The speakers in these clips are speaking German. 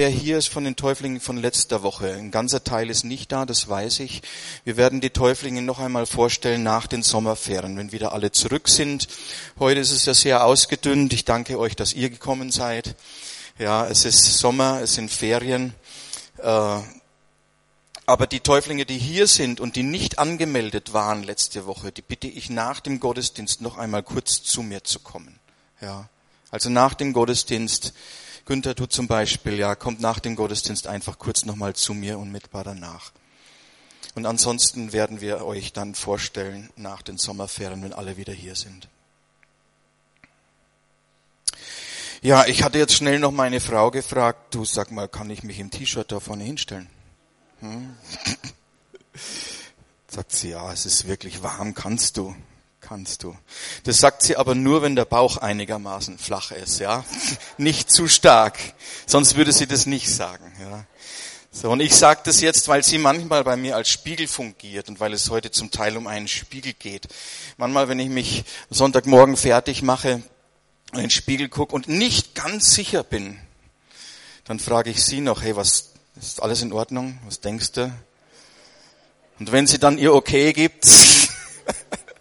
Wer hier ist von den Täuflingen von letzter Woche. Ein ganzer Teil ist nicht da, das weiß ich. Wir werden die Täuflinge noch einmal vorstellen nach den Sommerferien, wenn wieder alle zurück sind. Heute ist es ja sehr ausgedünnt. Ich danke euch, dass ihr gekommen seid. Ja, es ist Sommer, es sind Ferien. Äh, aber die Täuflinge, die hier sind und die nicht angemeldet waren letzte Woche, die bitte ich nach dem Gottesdienst noch einmal kurz zu mir zu kommen. Ja, also nach dem Gottesdienst Günther, du zum Beispiel, ja, kommt nach dem Gottesdienst einfach kurz nochmal zu mir unmittelbar danach. Und ansonsten werden wir euch dann vorstellen nach den Sommerferien, wenn alle wieder hier sind. Ja, ich hatte jetzt schnell noch meine Frau gefragt, du sag mal, kann ich mich im T-Shirt da vorne hinstellen? Hm? Sagt sie, ja, es ist wirklich warm, kannst du kannst du. Das sagt sie aber nur, wenn der Bauch einigermaßen flach ist, ja. Nicht zu stark. Sonst würde sie das nicht sagen, ja. So, und ich sage das jetzt, weil sie manchmal bei mir als Spiegel fungiert und weil es heute zum Teil um einen Spiegel geht. Manchmal, wenn ich mich Sonntagmorgen fertig mache, in den Spiegel gucke und nicht ganz sicher bin, dann frage ich sie noch, hey, was ist alles in Ordnung? Was denkst du? Und wenn sie dann ihr Okay gibt,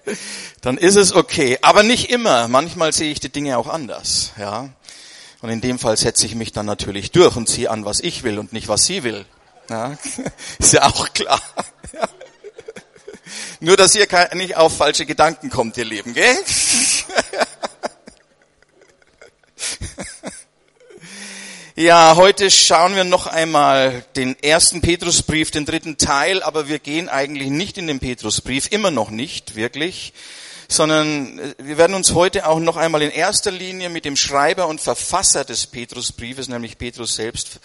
dann ist es okay. Aber nicht immer. Manchmal sehe ich die Dinge auch anders, ja. Und in dem Fall setze ich mich dann natürlich durch und ziehe an, was ich will und nicht, was sie will. Ja, ist ja auch klar. Ja. Nur, dass ihr nicht auf falsche Gedanken kommt, ihr Leben, gell? Ja, heute schauen wir noch einmal den ersten Petrusbrief, den dritten Teil, aber wir gehen eigentlich nicht in den Petrusbrief, immer noch nicht, wirklich, sondern äh, wir werden uns heute auch noch einmal in erster Linie mit dem Schreiber und Verfasser des Petrusbriefes, nämlich Petrus selbst,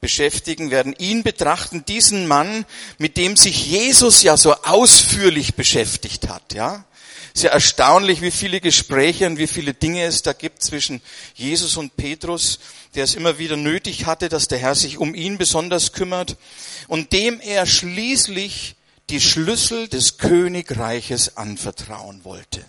beschäftigen, werden ihn betrachten, diesen Mann, mit dem sich Jesus ja so ausführlich beschäftigt hat, ja. Sehr erstaunlich, wie viele Gespräche und wie viele Dinge es da gibt zwischen Jesus und Petrus, der es immer wieder nötig hatte, dass der Herr sich um ihn besonders kümmert und dem er schließlich die Schlüssel des Königreiches anvertrauen wollte.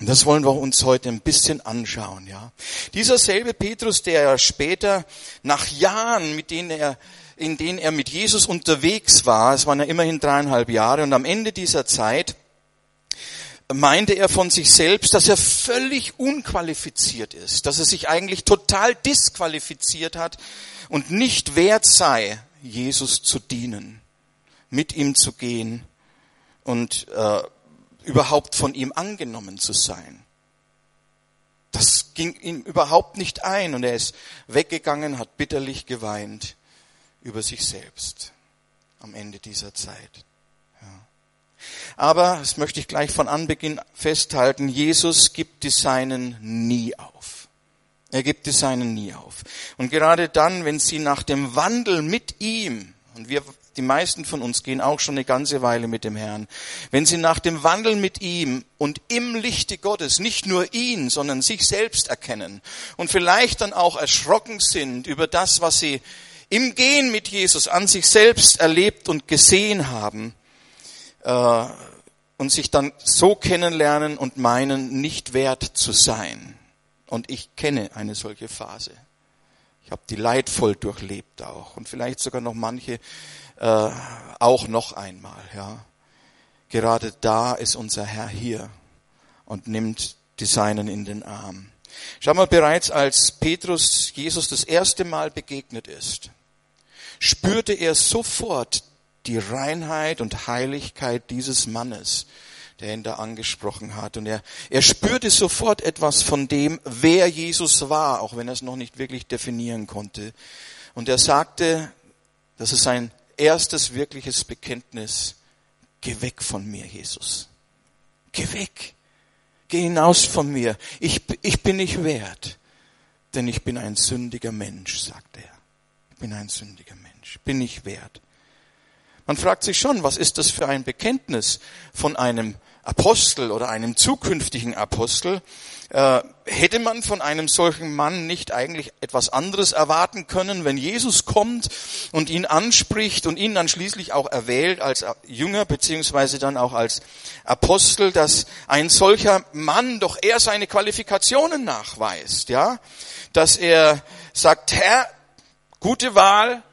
Und das wollen wir uns heute ein bisschen anschauen, ja. Dieser selbe Petrus, der ja später nach Jahren, mit denen er, in denen er mit Jesus unterwegs war, es waren ja immerhin dreieinhalb Jahre, und am Ende dieser Zeit meinte er von sich selbst, dass er völlig unqualifiziert ist, dass er sich eigentlich total disqualifiziert hat und nicht wert sei, Jesus zu dienen mit ihm zu gehen und äh, überhaupt von ihm angenommen zu sein. Das ging ihm überhaupt nicht ein und er ist weggegangen, hat bitterlich geweint über sich selbst am Ende dieser Zeit. Ja. Aber, das möchte ich gleich von Anbeginn festhalten, Jesus gibt die Seinen nie auf. Er gibt die Seinen nie auf. Und gerade dann, wenn sie nach dem Wandel mit ihm, und wir die meisten von uns gehen auch schon eine ganze Weile mit dem Herrn. Wenn sie nach dem Wandel mit ihm und im Lichte Gottes nicht nur ihn, sondern sich selbst erkennen und vielleicht dann auch erschrocken sind über das, was sie im Gehen mit Jesus an sich selbst erlebt und gesehen haben, äh, und sich dann so kennenlernen und meinen, nicht wert zu sein. Und ich kenne eine solche Phase. Ich habe die leidvoll durchlebt auch und vielleicht sogar noch manche äh, auch noch einmal. Ja. Gerade da ist unser Herr hier und nimmt die Seinen in den Arm. Schau mal, bereits als Petrus Jesus das erste Mal begegnet ist, spürte er sofort die Reinheit und Heiligkeit dieses Mannes, der ihn da angesprochen hat. Und er, er spürte sofort etwas von dem, wer Jesus war, auch wenn er es noch nicht wirklich definieren konnte. Und er sagte, das ist ein erstes wirkliches Bekenntnis, geh weg von mir, Jesus. Geh weg. Geh hinaus von mir. Ich, ich bin nicht wert, denn ich bin ein sündiger Mensch, sagt er. Ich bin ein sündiger Mensch. Bin nicht wert. Man fragt sich schon, was ist das für ein Bekenntnis von einem Apostel oder einem zukünftigen Apostel, äh, hätte man von einem solchen Mann nicht eigentlich etwas anderes erwarten können, wenn Jesus kommt und ihn anspricht und ihn dann schließlich auch erwählt als Jünger beziehungsweise dann auch als Apostel, dass ein solcher Mann doch eher seine Qualifikationen nachweist, ja, dass er sagt, Herr, Gute Wahl,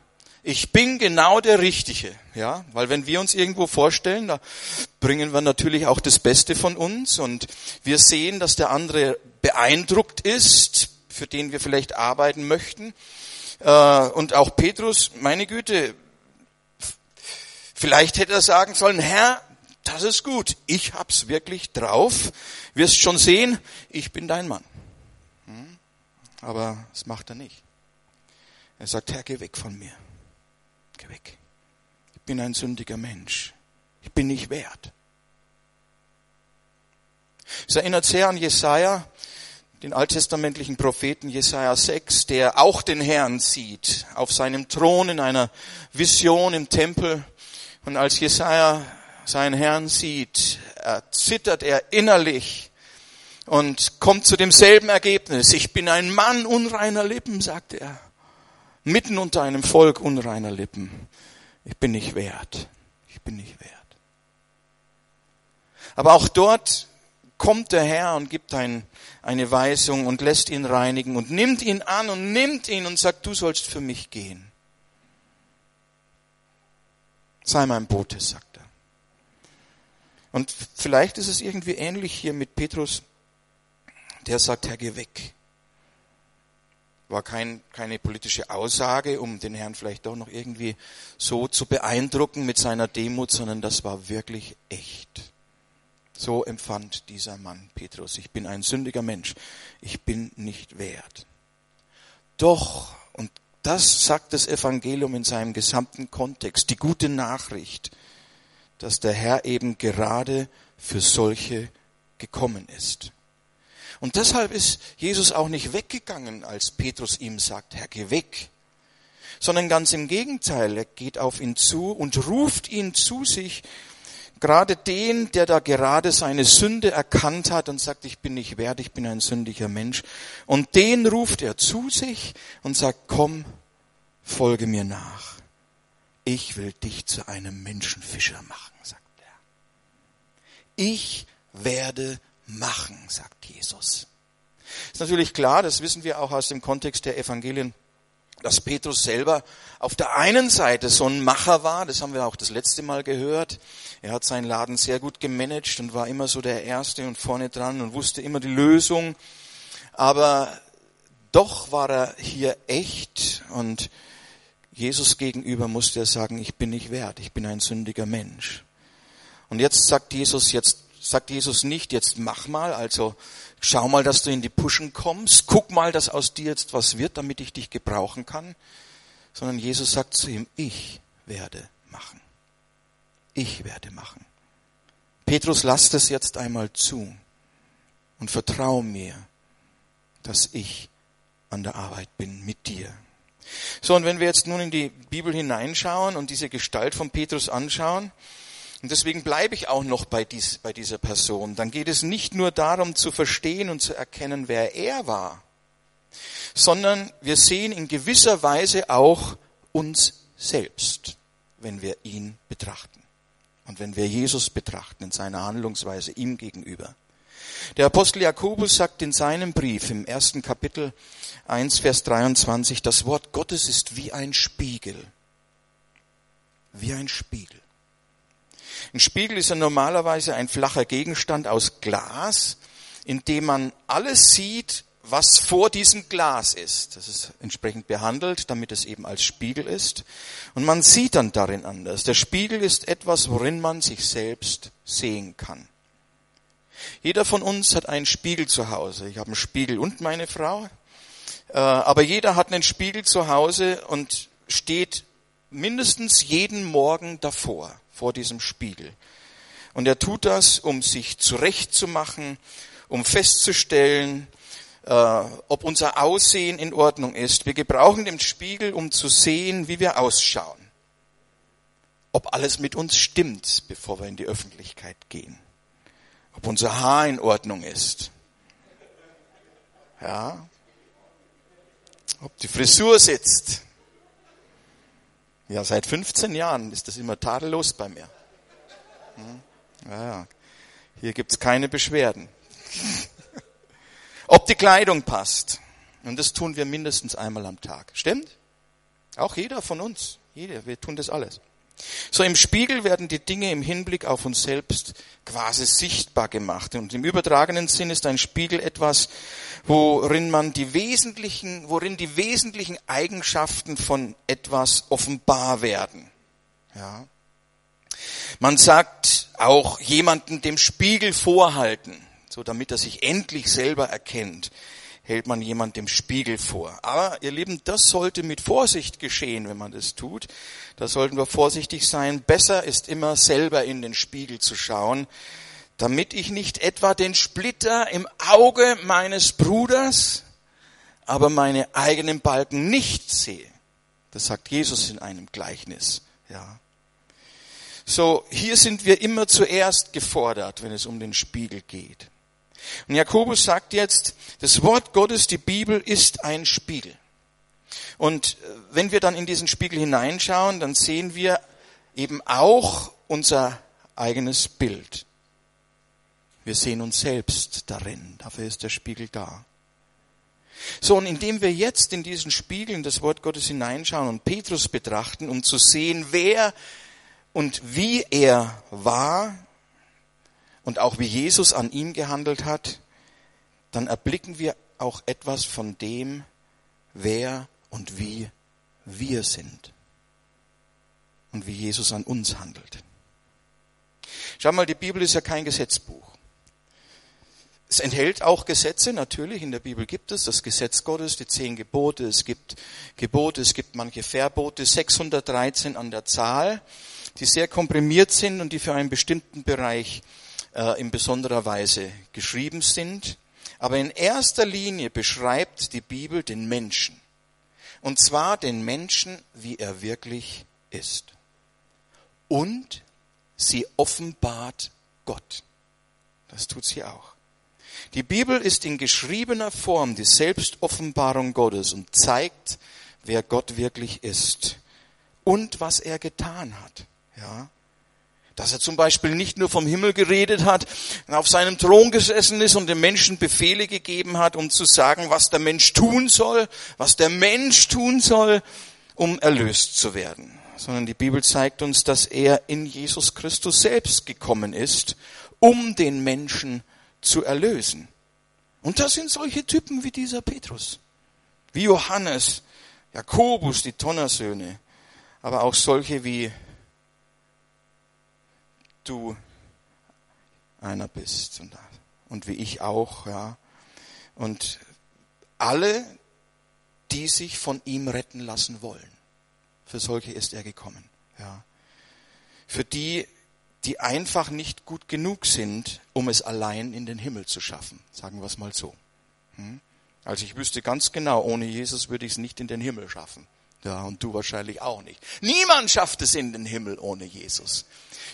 ich bin genau der Richtige, ja, weil wenn wir uns irgendwo vorstellen, da bringen wir natürlich auch das Beste von uns und wir sehen, dass der andere beeindruckt ist, für den wir vielleicht arbeiten möchten. Äh, und auch Petrus, meine Güte, vielleicht hätte er sagen sollen, Herr, das ist gut, ich hab's wirklich drauf, wirst schon sehen, ich bin dein Mann. Hm? Aber das macht er nicht. Er sagt, Herr, geh weg von mir. Geh weg. Ich bin ein sündiger Mensch. Ich bin nicht wert. Es erinnert sehr an Jesaja, den alttestamentlichen Propheten Jesaja 6, der auch den Herrn sieht, auf seinem Thron in einer Vision im Tempel. Und als Jesaja seinen Herrn sieht, zittert er innerlich und kommt zu demselben Ergebnis. Ich bin ein Mann unreiner Lippen, sagt er mitten unter einem Volk unreiner Lippen. Ich bin nicht wert. Ich bin nicht wert. Aber auch dort kommt der Herr und gibt ein, eine Weisung und lässt ihn reinigen und nimmt ihn an und nimmt ihn und sagt, du sollst für mich gehen. Sei mein Bote, sagt er. Und vielleicht ist es irgendwie ähnlich hier mit Petrus, der sagt, Herr, geh weg war kein, keine politische Aussage, um den Herrn vielleicht doch noch irgendwie so zu beeindrucken mit seiner Demut, sondern das war wirklich echt. So empfand dieser Mann Petrus. Ich bin ein sündiger Mensch. Ich bin nicht wert. Doch, und das sagt das Evangelium in seinem gesamten Kontext, die gute Nachricht, dass der Herr eben gerade für solche gekommen ist. Und deshalb ist Jesus auch nicht weggegangen, als Petrus ihm sagt, Herr, geh weg. Sondern ganz im Gegenteil, er geht auf ihn zu und ruft ihn zu sich, gerade den, der da gerade seine Sünde erkannt hat und sagt, ich bin nicht wert, ich bin ein sündiger Mensch. Und den ruft er zu sich und sagt, komm, folge mir nach. Ich will dich zu einem Menschenfischer machen, sagt er. Ich werde machen, sagt Jesus. Ist natürlich klar, das wissen wir auch aus dem Kontext der Evangelien, dass Petrus selber auf der einen Seite so ein Macher war, das haben wir auch das letzte Mal gehört. Er hat seinen Laden sehr gut gemanagt und war immer so der Erste und vorne dran und wusste immer die Lösung. Aber doch war er hier echt und Jesus gegenüber musste er sagen, ich bin nicht wert, ich bin ein sündiger Mensch. Und jetzt sagt Jesus, jetzt sagt Jesus nicht, jetzt mach mal, also schau mal, dass du in die Puschen kommst, guck mal, dass aus dir jetzt was wird, damit ich dich gebrauchen kann, sondern Jesus sagt zu ihm, ich werde machen. Ich werde machen. Petrus, lass das jetzt einmal zu und vertrau mir, dass ich an der Arbeit bin mit dir. So, und wenn wir jetzt nun in die Bibel hineinschauen und diese Gestalt von Petrus anschauen, und deswegen bleibe ich auch noch bei, dies, bei dieser Person. Dann geht es nicht nur darum zu verstehen und zu erkennen, wer er war, sondern wir sehen in gewisser Weise auch uns selbst, wenn wir ihn betrachten. Und wenn wir Jesus betrachten in seiner Handlungsweise ihm gegenüber. Der Apostel Jakobus sagt in seinem Brief im ersten Kapitel 1, Vers 23, das Wort Gottes ist wie ein Spiegel. Wie ein Spiegel. Ein Spiegel ist ja normalerweise ein flacher Gegenstand aus Glas, in dem man alles sieht, was vor diesem Glas ist. Das ist entsprechend behandelt, damit es eben als Spiegel ist. Und man sieht dann darin anders. Der Spiegel ist etwas, worin man sich selbst sehen kann. Jeder von uns hat einen Spiegel zu Hause. Ich habe einen Spiegel und meine Frau. Äh, aber jeder hat einen Spiegel zu Hause und steht mindestens jeden Morgen davor vor diesem Spiegel. Und er tut das, um sich zurechtzumachen, um festzustellen, äh, ob unser Aussehen in Ordnung ist. Wir gebrauchen den Spiegel, um zu sehen, wie wir ausschauen. Ob alles mit uns stimmt, bevor wir in die Öffentlichkeit gehen. Ob unser Haar in Ordnung ist. Ja. Ob die Frisur sitzt. Ja, seit 15 Jahren ist das immer tadellos bei mir. Hm? Ja, hier gibt's keine Beschwerden. Ob die Kleidung passt. Und das tun wir mindestens einmal am Tag. Stimmt? Auch jeder von uns. Jeder. Wir tun das alles. So im Spiegel werden die Dinge im Hinblick auf uns selbst quasi sichtbar gemacht. Und im übertragenen Sinn ist ein Spiegel etwas, worin man die wesentlichen, worin die wesentlichen Eigenschaften von etwas offenbar werden. Ja. Man sagt auch jemanden dem Spiegel vorhalten, so damit er sich endlich selber erkennt hält man jemand dem Spiegel vor. Aber ihr Lieben, das sollte mit Vorsicht geschehen, wenn man das tut. Da sollten wir vorsichtig sein. Besser ist immer selber in den Spiegel zu schauen, damit ich nicht etwa den Splitter im Auge meines Bruders, aber meine eigenen Balken nicht sehe. Das sagt Jesus in einem Gleichnis, ja. So, hier sind wir immer zuerst gefordert, wenn es um den Spiegel geht. Und Jakobus sagt jetzt, das Wort Gottes, die Bibel ist ein Spiegel. Und äh, wenn wir dann in diesen Spiegel hineinschauen, dann sehen wir eben auch unser eigenes Bild. Wir sehen uns selbst darin. Dafür ist der Spiegel da. So, und indem wir jetzt in diesen Spiegel in das Wort Gottes hineinschauen und Petrus betrachten, um zu sehen, wer und wie er war, und auch wie Jesus an ihm gehandelt hat, dann erblicken wir auch etwas von dem, wer und wie wir sind und wie Jesus an uns handelt. Schau mal, die Bibel ist ja kein Gesetzbuch. Es enthält auch Gesetze, natürlich, in der Bibel gibt es das Gesetz Gottes, die zehn Gebote, es gibt Gebote, es gibt manche Verbote, 613 an der Zahl, die sehr komprimiert sind und die für einen bestimmten Bereich äh, in besonderer Weise geschrieben sind. Aber in erster Linie beschreibt die Bibel den Menschen. Und zwar den Menschen, wie er wirklich ist. Und sie offenbart Gott. Das tut sie auch. Die Bibel ist in geschriebener Form die Selbstoffenbarung Gottes und zeigt, wer Gott wirklich ist und was er getan hat. Ja dass er zum Beispiel nicht nur vom Himmel geredet hat, auf seinem Thron gesessen ist und den Menschen Befehle gegeben hat, um zu sagen, was der Mensch tun soll, was der Mensch tun soll, um erlöst zu werden. Sondern die Bibel zeigt uns, dass er in Jesus Christus selbst gekommen ist, um den Menschen zu erlösen. Und das sind solche Typen wie dieser Petrus, wie Johannes, Jakobus, die Tonnersöhne, aber auch solche wie du einer bist und, und wie ich auch, ja. Und alle, die sich von ihm retten lassen wollen. Für solche ist er gekommen, ja. Für die, die einfach nicht gut genug sind, um es allein in den Himmel zu schaffen. Sagen wir es mal so. Hm? Also ich wüsste ganz genau, ohne Jesus würde ich es nicht in den Himmel schaffen. Ja, und du wahrscheinlich auch nicht. Niemand schafft es in den Himmel ohne Jesus.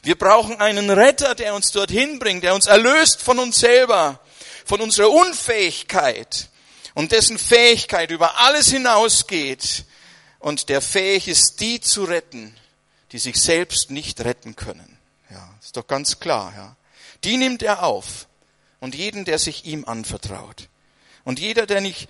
Wir brauchen einen Retter, der uns dorthin bringt, der uns erlöst von uns selber, von unserer Unfähigkeit und dessen Fähigkeit über alles hinausgeht und der fähig ist, die zu retten, die sich selbst nicht retten können. Ja, ist doch ganz klar, ja. Die nimmt er auf und jeden, der sich ihm anvertraut. Und jeder, der nicht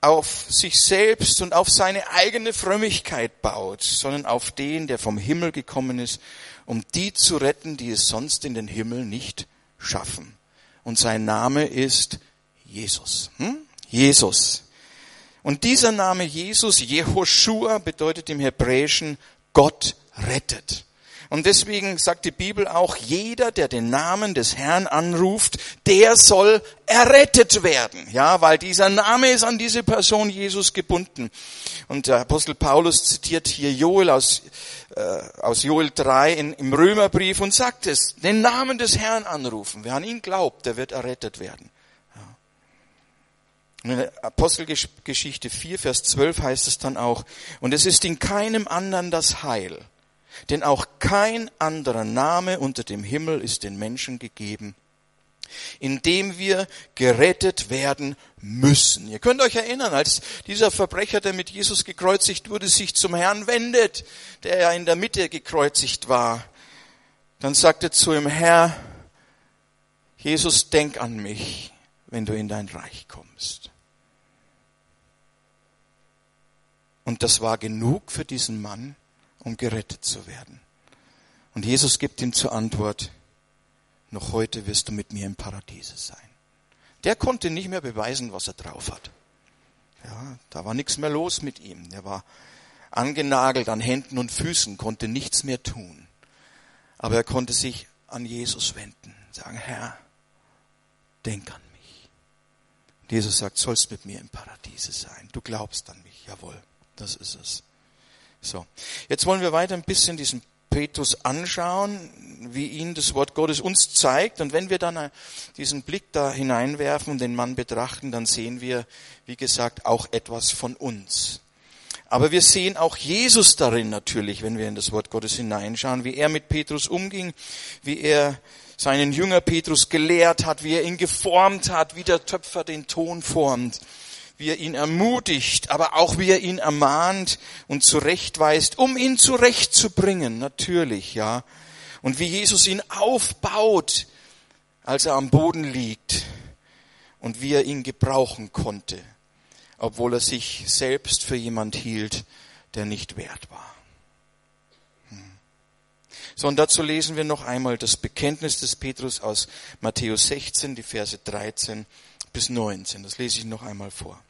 auf sich selbst und auf seine eigene Frömmigkeit baut, sondern auf den, der vom Himmel gekommen ist um die zu retten, die es sonst in den Himmel nicht schaffen. Und sein Name ist Jesus. Hm? Jesus. Und dieser Name Jesus, Jehoshua, bedeutet im Hebräischen Gott rettet. Und deswegen sagt die Bibel auch, jeder, der den Namen des Herrn anruft, der soll errettet werden. Ja, weil dieser Name ist an diese Person Jesus gebunden. Und der Apostel Paulus zitiert hier Joel aus, äh, aus Joel 3 in, im Römerbrief und sagt es, den Namen des Herrn anrufen. Wer an ihn glaubt, der wird errettet werden. Und in der Apostelgeschichte 4, Vers 12 heißt es dann auch, und es ist in keinem anderen das Heil denn auch kein anderer Name unter dem Himmel ist den Menschen gegeben, in dem wir gerettet werden müssen. Ihr könnt euch erinnern, als dieser Verbrecher, der mit Jesus gekreuzigt wurde, sich zum Herrn wendet, der ja in der Mitte gekreuzigt war, dann sagt er zu ihm, Herr, Jesus, denk an mich, wenn du in dein Reich kommst. Und das war genug für diesen Mann, um gerettet zu werden. Und Jesus gibt ihm zur Antwort, noch heute wirst du mit mir im Paradiese sein. Der konnte nicht mehr beweisen, was er drauf hat. Ja, da war nichts mehr los mit ihm. Er war angenagelt an Händen und Füßen, konnte nichts mehr tun. Aber er konnte sich an Jesus wenden, sagen, Herr, denk an mich. Jesus sagt, sollst mit mir im Paradiese sein. Du glaubst an mich. Jawohl, das ist es. So. Jetzt wollen wir weiter ein bisschen diesen Petrus anschauen, wie ihn das Wort Gottes uns zeigt. Und wenn wir dann diesen Blick da hineinwerfen und den Mann betrachten, dann sehen wir, wie gesagt, auch etwas von uns. Aber wir sehen auch Jesus darin natürlich, wenn wir in das Wort Gottes hineinschauen, wie er mit Petrus umging, wie er seinen Jünger Petrus gelehrt hat, wie er ihn geformt hat, wie der Töpfer den Ton formt wie er ihn ermutigt, aber auch wie er ihn ermahnt und zurechtweist, um ihn zurechtzubringen, natürlich, ja. Und wie Jesus ihn aufbaut, als er am Boden liegt und wie er ihn gebrauchen konnte, obwohl er sich selbst für jemand hielt, der nicht wert war. Hm. So, und dazu lesen wir noch einmal das Bekenntnis des Petrus aus Matthäus 16, die Verse 13 bis 19. Das lese ich noch einmal vor.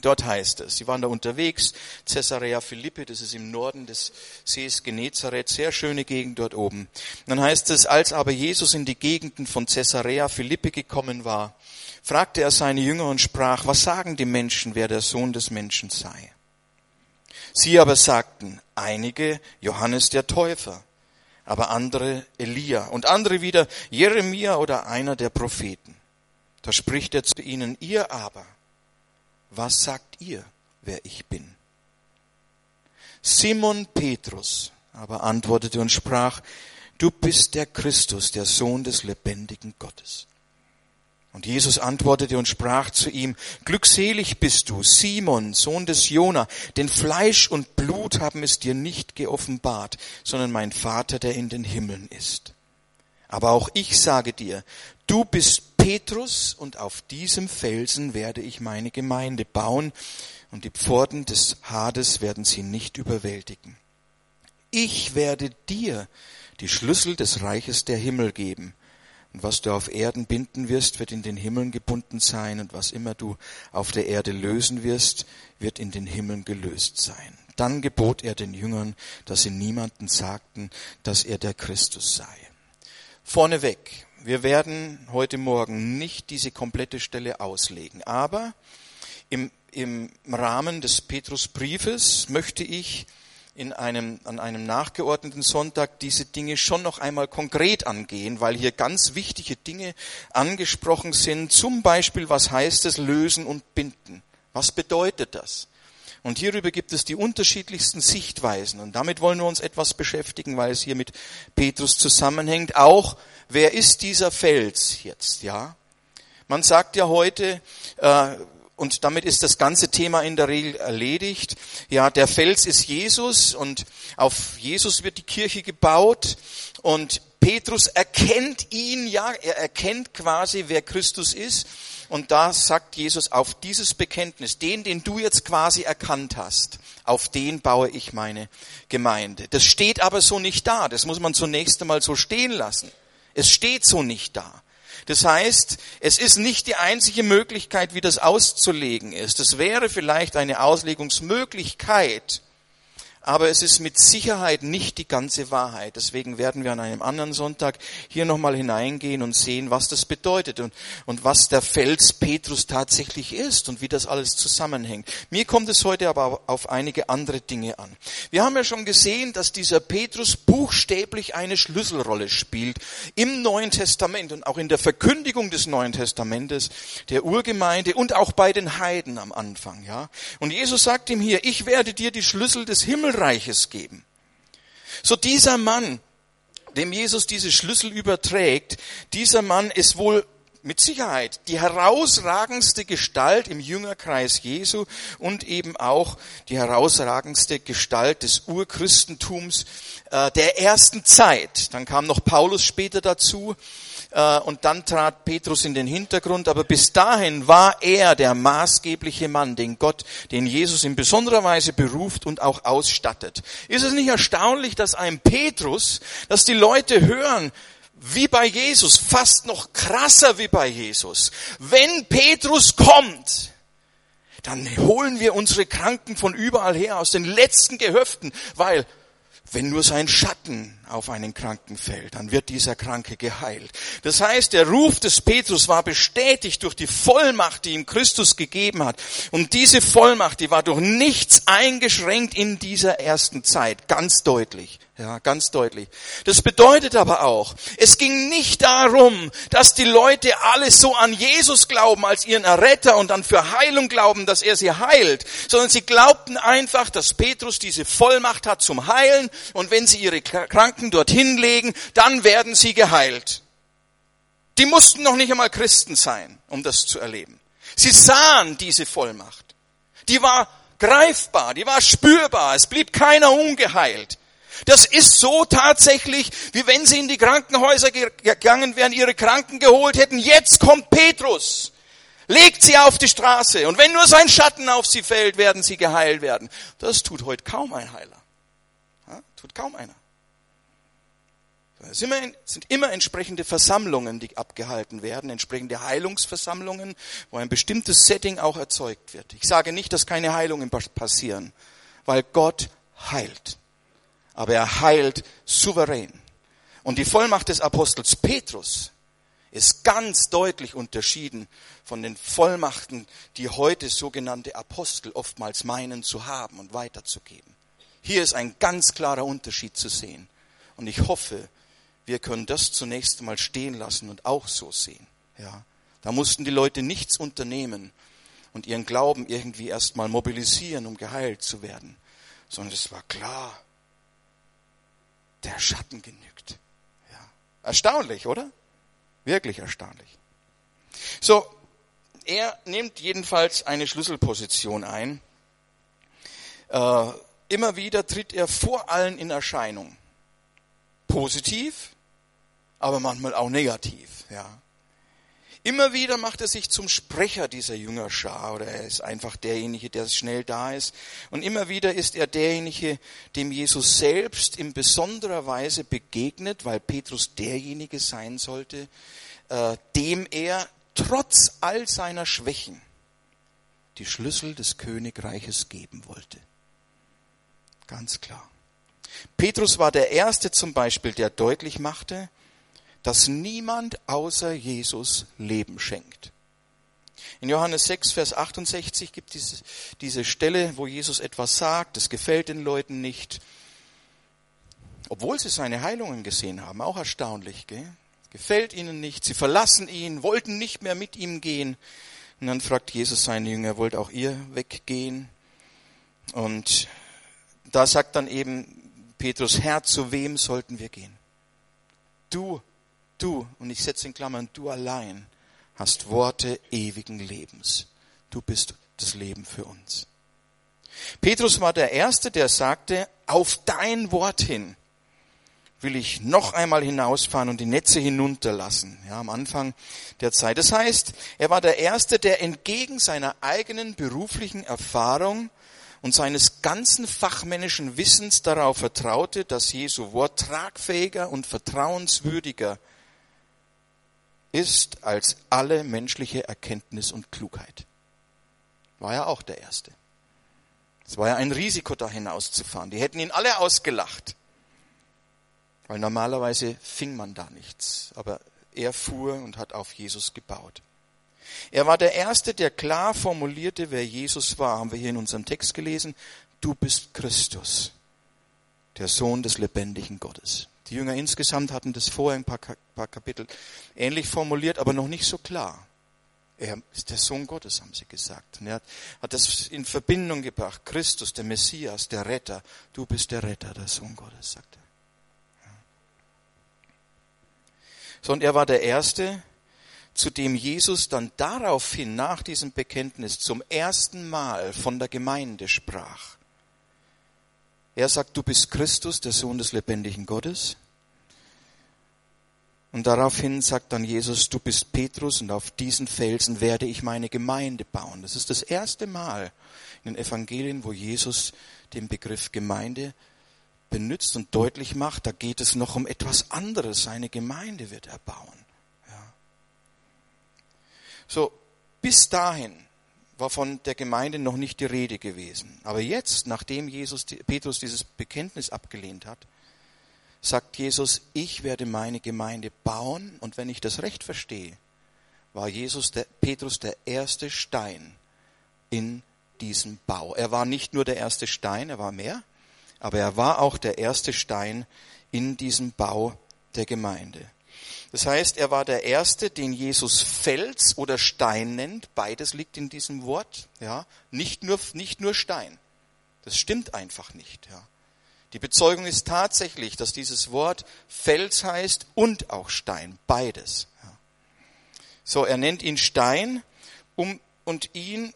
Dort heißt es, sie waren da unterwegs, Caesarea Philippi, das ist im Norden des Sees Genezareth, sehr schöne Gegend dort oben. Dann heißt es, als aber Jesus in die Gegenden von Caesarea Philippi gekommen war, fragte er seine Jünger und sprach, was sagen die Menschen, wer der Sohn des Menschen sei? Sie aber sagten, einige Johannes der Täufer, aber andere Elia und andere wieder Jeremia oder einer der Propheten. Da spricht er zu ihnen, ihr aber, was sagt ihr, wer ich bin? Simon Petrus aber antwortete und sprach, du bist der Christus, der Sohn des lebendigen Gottes. Und Jesus antwortete und sprach zu ihm, Glückselig bist du, Simon, Sohn des Jona, denn Fleisch und Blut haben es dir nicht geoffenbart, sondern mein Vater, der in den Himmeln ist. Aber auch ich sage dir, du bist Petrus und auf diesem Felsen werde ich meine Gemeinde bauen und die Pforten des Hades werden sie nicht überwältigen. Ich werde dir die Schlüssel des Reiches der Himmel geben. Und was du auf Erden binden wirst, wird in den Himmeln gebunden sein, und was immer du auf der Erde lösen wirst, wird in den Himmeln gelöst sein. Dann gebot er den Jüngern, dass sie niemanden sagten, dass er der Christus sei. Vorneweg, wir werden heute Morgen nicht diese komplette Stelle auslegen, aber im, im Rahmen des Petrusbriefes möchte ich in einem, an einem nachgeordneten Sonntag diese Dinge schon noch einmal konkret angehen, weil hier ganz wichtige Dinge angesprochen sind. Zum Beispiel, was heißt es lösen und binden? Was bedeutet das? Und hierüber gibt es die unterschiedlichsten Sichtweisen. Und damit wollen wir uns etwas beschäftigen, weil es hier mit Petrus zusammenhängt. Auch, wer ist dieser Fels jetzt, ja? Man sagt ja heute, äh, und damit ist das ganze Thema in der Regel erledigt. Ja, der Fels ist Jesus und auf Jesus wird die Kirche gebaut und Petrus erkennt ihn, ja, er erkennt quasi, wer Christus ist und da sagt Jesus, auf dieses Bekenntnis, den, den du jetzt quasi erkannt hast, auf den baue ich meine Gemeinde. Das steht aber so nicht da. Das muss man zunächst einmal so stehen lassen. Es steht so nicht da. Das heißt, es ist nicht die einzige Möglichkeit, wie das auszulegen ist. Es wäre vielleicht eine Auslegungsmöglichkeit, aber es ist mit Sicherheit nicht die ganze Wahrheit. Deswegen werden wir an einem anderen Sonntag hier nochmal hineingehen und sehen, was das bedeutet und, und was der Fels Petrus tatsächlich ist und wie das alles zusammenhängt. Mir kommt es heute aber auf einige andere Dinge an. Wir haben ja schon gesehen, dass dieser Petrus buchstäblich eine Schlüsselrolle spielt im Neuen Testament und auch in der Verkündigung des Neuen Testamentes, der Urgemeinde und auch bei den Heiden am Anfang, ja. Und Jesus sagt ihm hier, ich werde dir die Schlüssel des Himmels Himmelreiches geben. So dieser Mann, dem Jesus diese Schlüssel überträgt, dieser Mann ist wohl mit Sicherheit die herausragendste Gestalt im Jüngerkreis Jesu und eben auch die herausragendste Gestalt des Urchristentums äh, der ersten Zeit. Dann kam noch Paulus später dazu und dann trat Petrus in den Hintergrund, aber bis dahin war er der maßgebliche Mann, den Gott, den Jesus in besonderer Weise beruft und auch ausstattet. Ist es nicht erstaunlich, dass ein Petrus, dass die Leute hören, wie bei Jesus, fast noch krasser wie bei Jesus. Wenn Petrus kommt, dann holen wir unsere Kranken von überall her, aus den letzten Gehöften, weil wenn nur sein Schatten auf einen Kranken fällt, dann wird dieser Kranke geheilt. Das heißt, der Ruf des Petrus war bestätigt durch die Vollmacht, die ihm Christus gegeben hat. Und diese Vollmacht, die war durch nichts eingeschränkt in dieser ersten Zeit, ganz deutlich. Ja, ganz deutlich. Das bedeutet aber auch, es ging nicht darum, dass die Leute alle so an Jesus glauben als ihren Erretter und dann für Heilung glauben, dass er sie heilt, sondern sie glaubten einfach, dass Petrus diese Vollmacht hat zum Heilen und wenn sie ihre Kranken dorthin legen, dann werden sie geheilt. Die mussten noch nicht einmal Christen sein, um das zu erleben. Sie sahen diese Vollmacht. Die war greifbar, die war spürbar, es blieb keiner ungeheilt. Das ist so tatsächlich, wie wenn sie in die Krankenhäuser gegangen wären, ihre Kranken geholt hätten. Jetzt kommt Petrus. Legt sie auf die Straße. Und wenn nur sein Schatten auf sie fällt, werden sie geheilt werden. Das tut heute kaum ein Heiler. Ja, tut kaum einer. Es sind immer entsprechende Versammlungen, die abgehalten werden, entsprechende Heilungsversammlungen, wo ein bestimmtes Setting auch erzeugt wird. Ich sage nicht, dass keine Heilungen passieren, weil Gott heilt aber er heilt souverän. Und die Vollmacht des Apostels Petrus ist ganz deutlich unterschieden von den Vollmachten, die heute sogenannte Apostel oftmals meinen zu haben und weiterzugeben. Hier ist ein ganz klarer Unterschied zu sehen. Und ich hoffe, wir können das zunächst einmal stehen lassen und auch so sehen. Ja, da mussten die Leute nichts unternehmen und ihren Glauben irgendwie erstmal mobilisieren, um geheilt zu werden, sondern es war klar, der Schatten genügt. Ja. Erstaunlich, oder? Wirklich erstaunlich. So, er nimmt jedenfalls eine Schlüsselposition ein. Äh, immer wieder tritt er vor allen in Erscheinung. Positiv, aber manchmal auch negativ. Ja. Immer wieder macht er sich zum Sprecher dieser Jüngerschar oder er ist einfach derjenige, der schnell da ist. Und immer wieder ist er derjenige, dem Jesus selbst in besonderer Weise begegnet, weil Petrus derjenige sein sollte, äh, dem er trotz all seiner Schwächen die Schlüssel des Königreiches geben wollte. Ganz klar. Petrus war der Erste zum Beispiel, der deutlich machte, dass niemand außer Jesus Leben schenkt. In Johannes 6, Vers 68 gibt es diese Stelle, wo Jesus etwas sagt, das gefällt den Leuten nicht, obwohl sie seine Heilungen gesehen haben, auch erstaunlich, gell? gefällt ihnen nicht, sie verlassen ihn, wollten nicht mehr mit ihm gehen. Und dann fragt Jesus seine Jünger, wollt auch ihr weggehen? Und da sagt dann eben Petrus, Herr, zu wem sollten wir gehen? Du Du, und ich setze in Klammern, du allein hast Worte ewigen Lebens. Du bist das Leben für uns. Petrus war der Erste, der sagte, auf dein Wort hin will ich noch einmal hinausfahren und die Netze hinunterlassen. Ja, am Anfang der Zeit. Das heißt, er war der Erste, der entgegen seiner eigenen beruflichen Erfahrung und seines ganzen fachmännischen Wissens darauf vertraute, dass Jesu Wort tragfähiger und vertrauenswürdiger ist als alle menschliche Erkenntnis und Klugheit. War ja auch der Erste. Es war ja ein Risiko, da hinauszufahren. Die hätten ihn alle ausgelacht. Weil normalerweise fing man da nichts. Aber er fuhr und hat auf Jesus gebaut. Er war der Erste, der klar formulierte, wer Jesus war. Haben wir hier in unserem Text gelesen. Du bist Christus, der Sohn des lebendigen Gottes. Die Jünger insgesamt hatten das vorher ein paar, Kapitel ähnlich formuliert, aber noch nicht so klar. Er ist der Sohn Gottes, haben sie gesagt. Und er hat, hat das in Verbindung gebracht. Christus, der Messias, der Retter. Du bist der Retter, der Sohn Gottes, sagt er. So, und er war der Erste, zu dem Jesus dann daraufhin nach diesem Bekenntnis zum ersten Mal von der Gemeinde sprach. Er sagt, du bist Christus, der Sohn des lebendigen Gottes. Und daraufhin sagt dann Jesus, du bist Petrus und auf diesen Felsen werde ich meine Gemeinde bauen. Das ist das erste Mal in den Evangelien, wo Jesus den Begriff Gemeinde benutzt und deutlich macht, da geht es noch um etwas anderes. Seine Gemeinde wird er bauen. So, bis dahin war von der Gemeinde noch nicht die Rede gewesen. Aber jetzt, nachdem Jesus, Petrus dieses Bekenntnis abgelehnt hat, sagt Jesus, ich werde meine Gemeinde bauen und wenn ich das recht verstehe, war Jesus der, Petrus der erste Stein in diesem Bau. Er war nicht nur der erste Stein, er war mehr, aber er war auch der erste Stein in diesem Bau der Gemeinde. Das heißt, er war der erste, den Jesus Fels oder Stein nennt. Beides liegt in diesem Wort. Ja, nicht nur, nicht nur Stein. Das stimmt einfach nicht. Ja. Die Bezeugung ist tatsächlich, dass dieses Wort Fels heißt und auch Stein. Beides. Ja. So, er nennt ihn Stein, um, und ihn,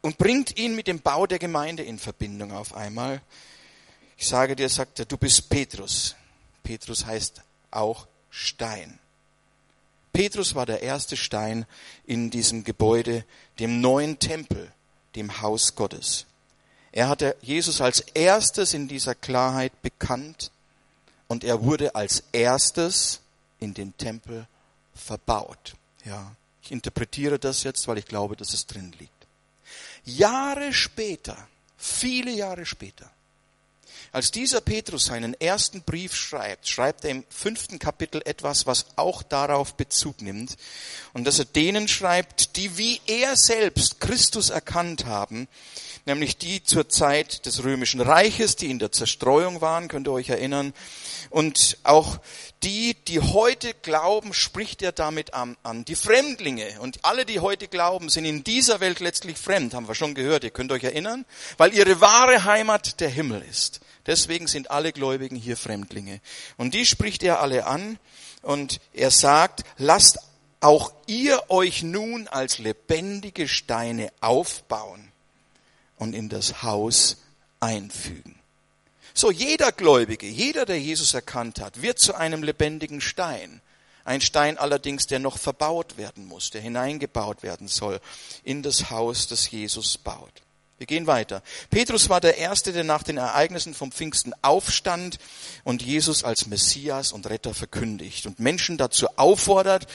und bringt ihn mit dem Bau der Gemeinde in Verbindung auf einmal. Ich sage dir, sagt er, du bist Petrus. Petrus heißt auch Stein. Petrus war der erste Stein in diesem Gebäude, dem neuen Tempel, dem Haus Gottes. Er hatte Jesus als erstes in dieser Klarheit bekannt und er wurde als erstes in den Tempel verbaut. Ja, ich interpretiere das jetzt, weil ich glaube, dass es drin liegt. Jahre später, viele Jahre später, als dieser Petrus seinen ersten Brief schreibt, schreibt er im fünften Kapitel etwas, was auch darauf Bezug nimmt. Und dass er denen schreibt, die wie er selbst Christus erkannt haben, nämlich die zur Zeit des römischen Reiches, die in der Zerstreuung waren, könnt ihr euch erinnern. Und auch die, die heute glauben, spricht er damit an. Die Fremdlinge und alle, die heute glauben, sind in dieser Welt letztlich fremd, haben wir schon gehört, ihr könnt euch erinnern, weil ihre wahre Heimat der Himmel ist. Deswegen sind alle Gläubigen hier Fremdlinge. Und die spricht er alle an und er sagt, lasst auch ihr euch nun als lebendige Steine aufbauen und in das Haus einfügen. So jeder Gläubige, jeder, der Jesus erkannt hat, wird zu einem lebendigen Stein. Ein Stein allerdings, der noch verbaut werden muss, der hineingebaut werden soll in das Haus, das Jesus baut. Wir gehen weiter. Petrus war der Erste, der nach den Ereignissen vom Pfingsten aufstand und Jesus als Messias und Retter verkündigt und Menschen dazu auffordert,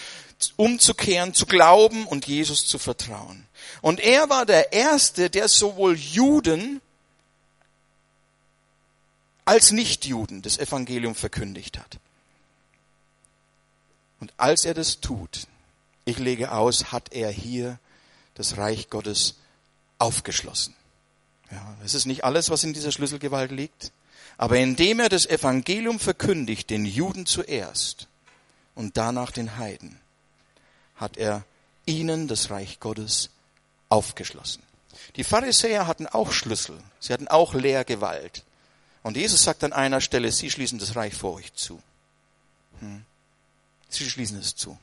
umzukehren, zu glauben und Jesus zu vertrauen. Und er war der Erste, der sowohl Juden als Nichtjuden das Evangelium verkündigt hat. Und als er das tut, ich lege aus, hat er hier das Reich Gottes aufgeschlossen. Ja, das ist nicht alles, was in dieser Schlüsselgewalt liegt. Aber indem er das Evangelium verkündigt, den Juden zuerst und danach den Heiden, hat er ihnen das Reich Gottes aufgeschlossen. Die Pharisäer hatten auch Schlüssel, sie hatten auch Lehrgewalt. Und Jesus sagt an einer Stelle, sie schließen das Reich vor euch zu. Hm. Sie schließen es zu.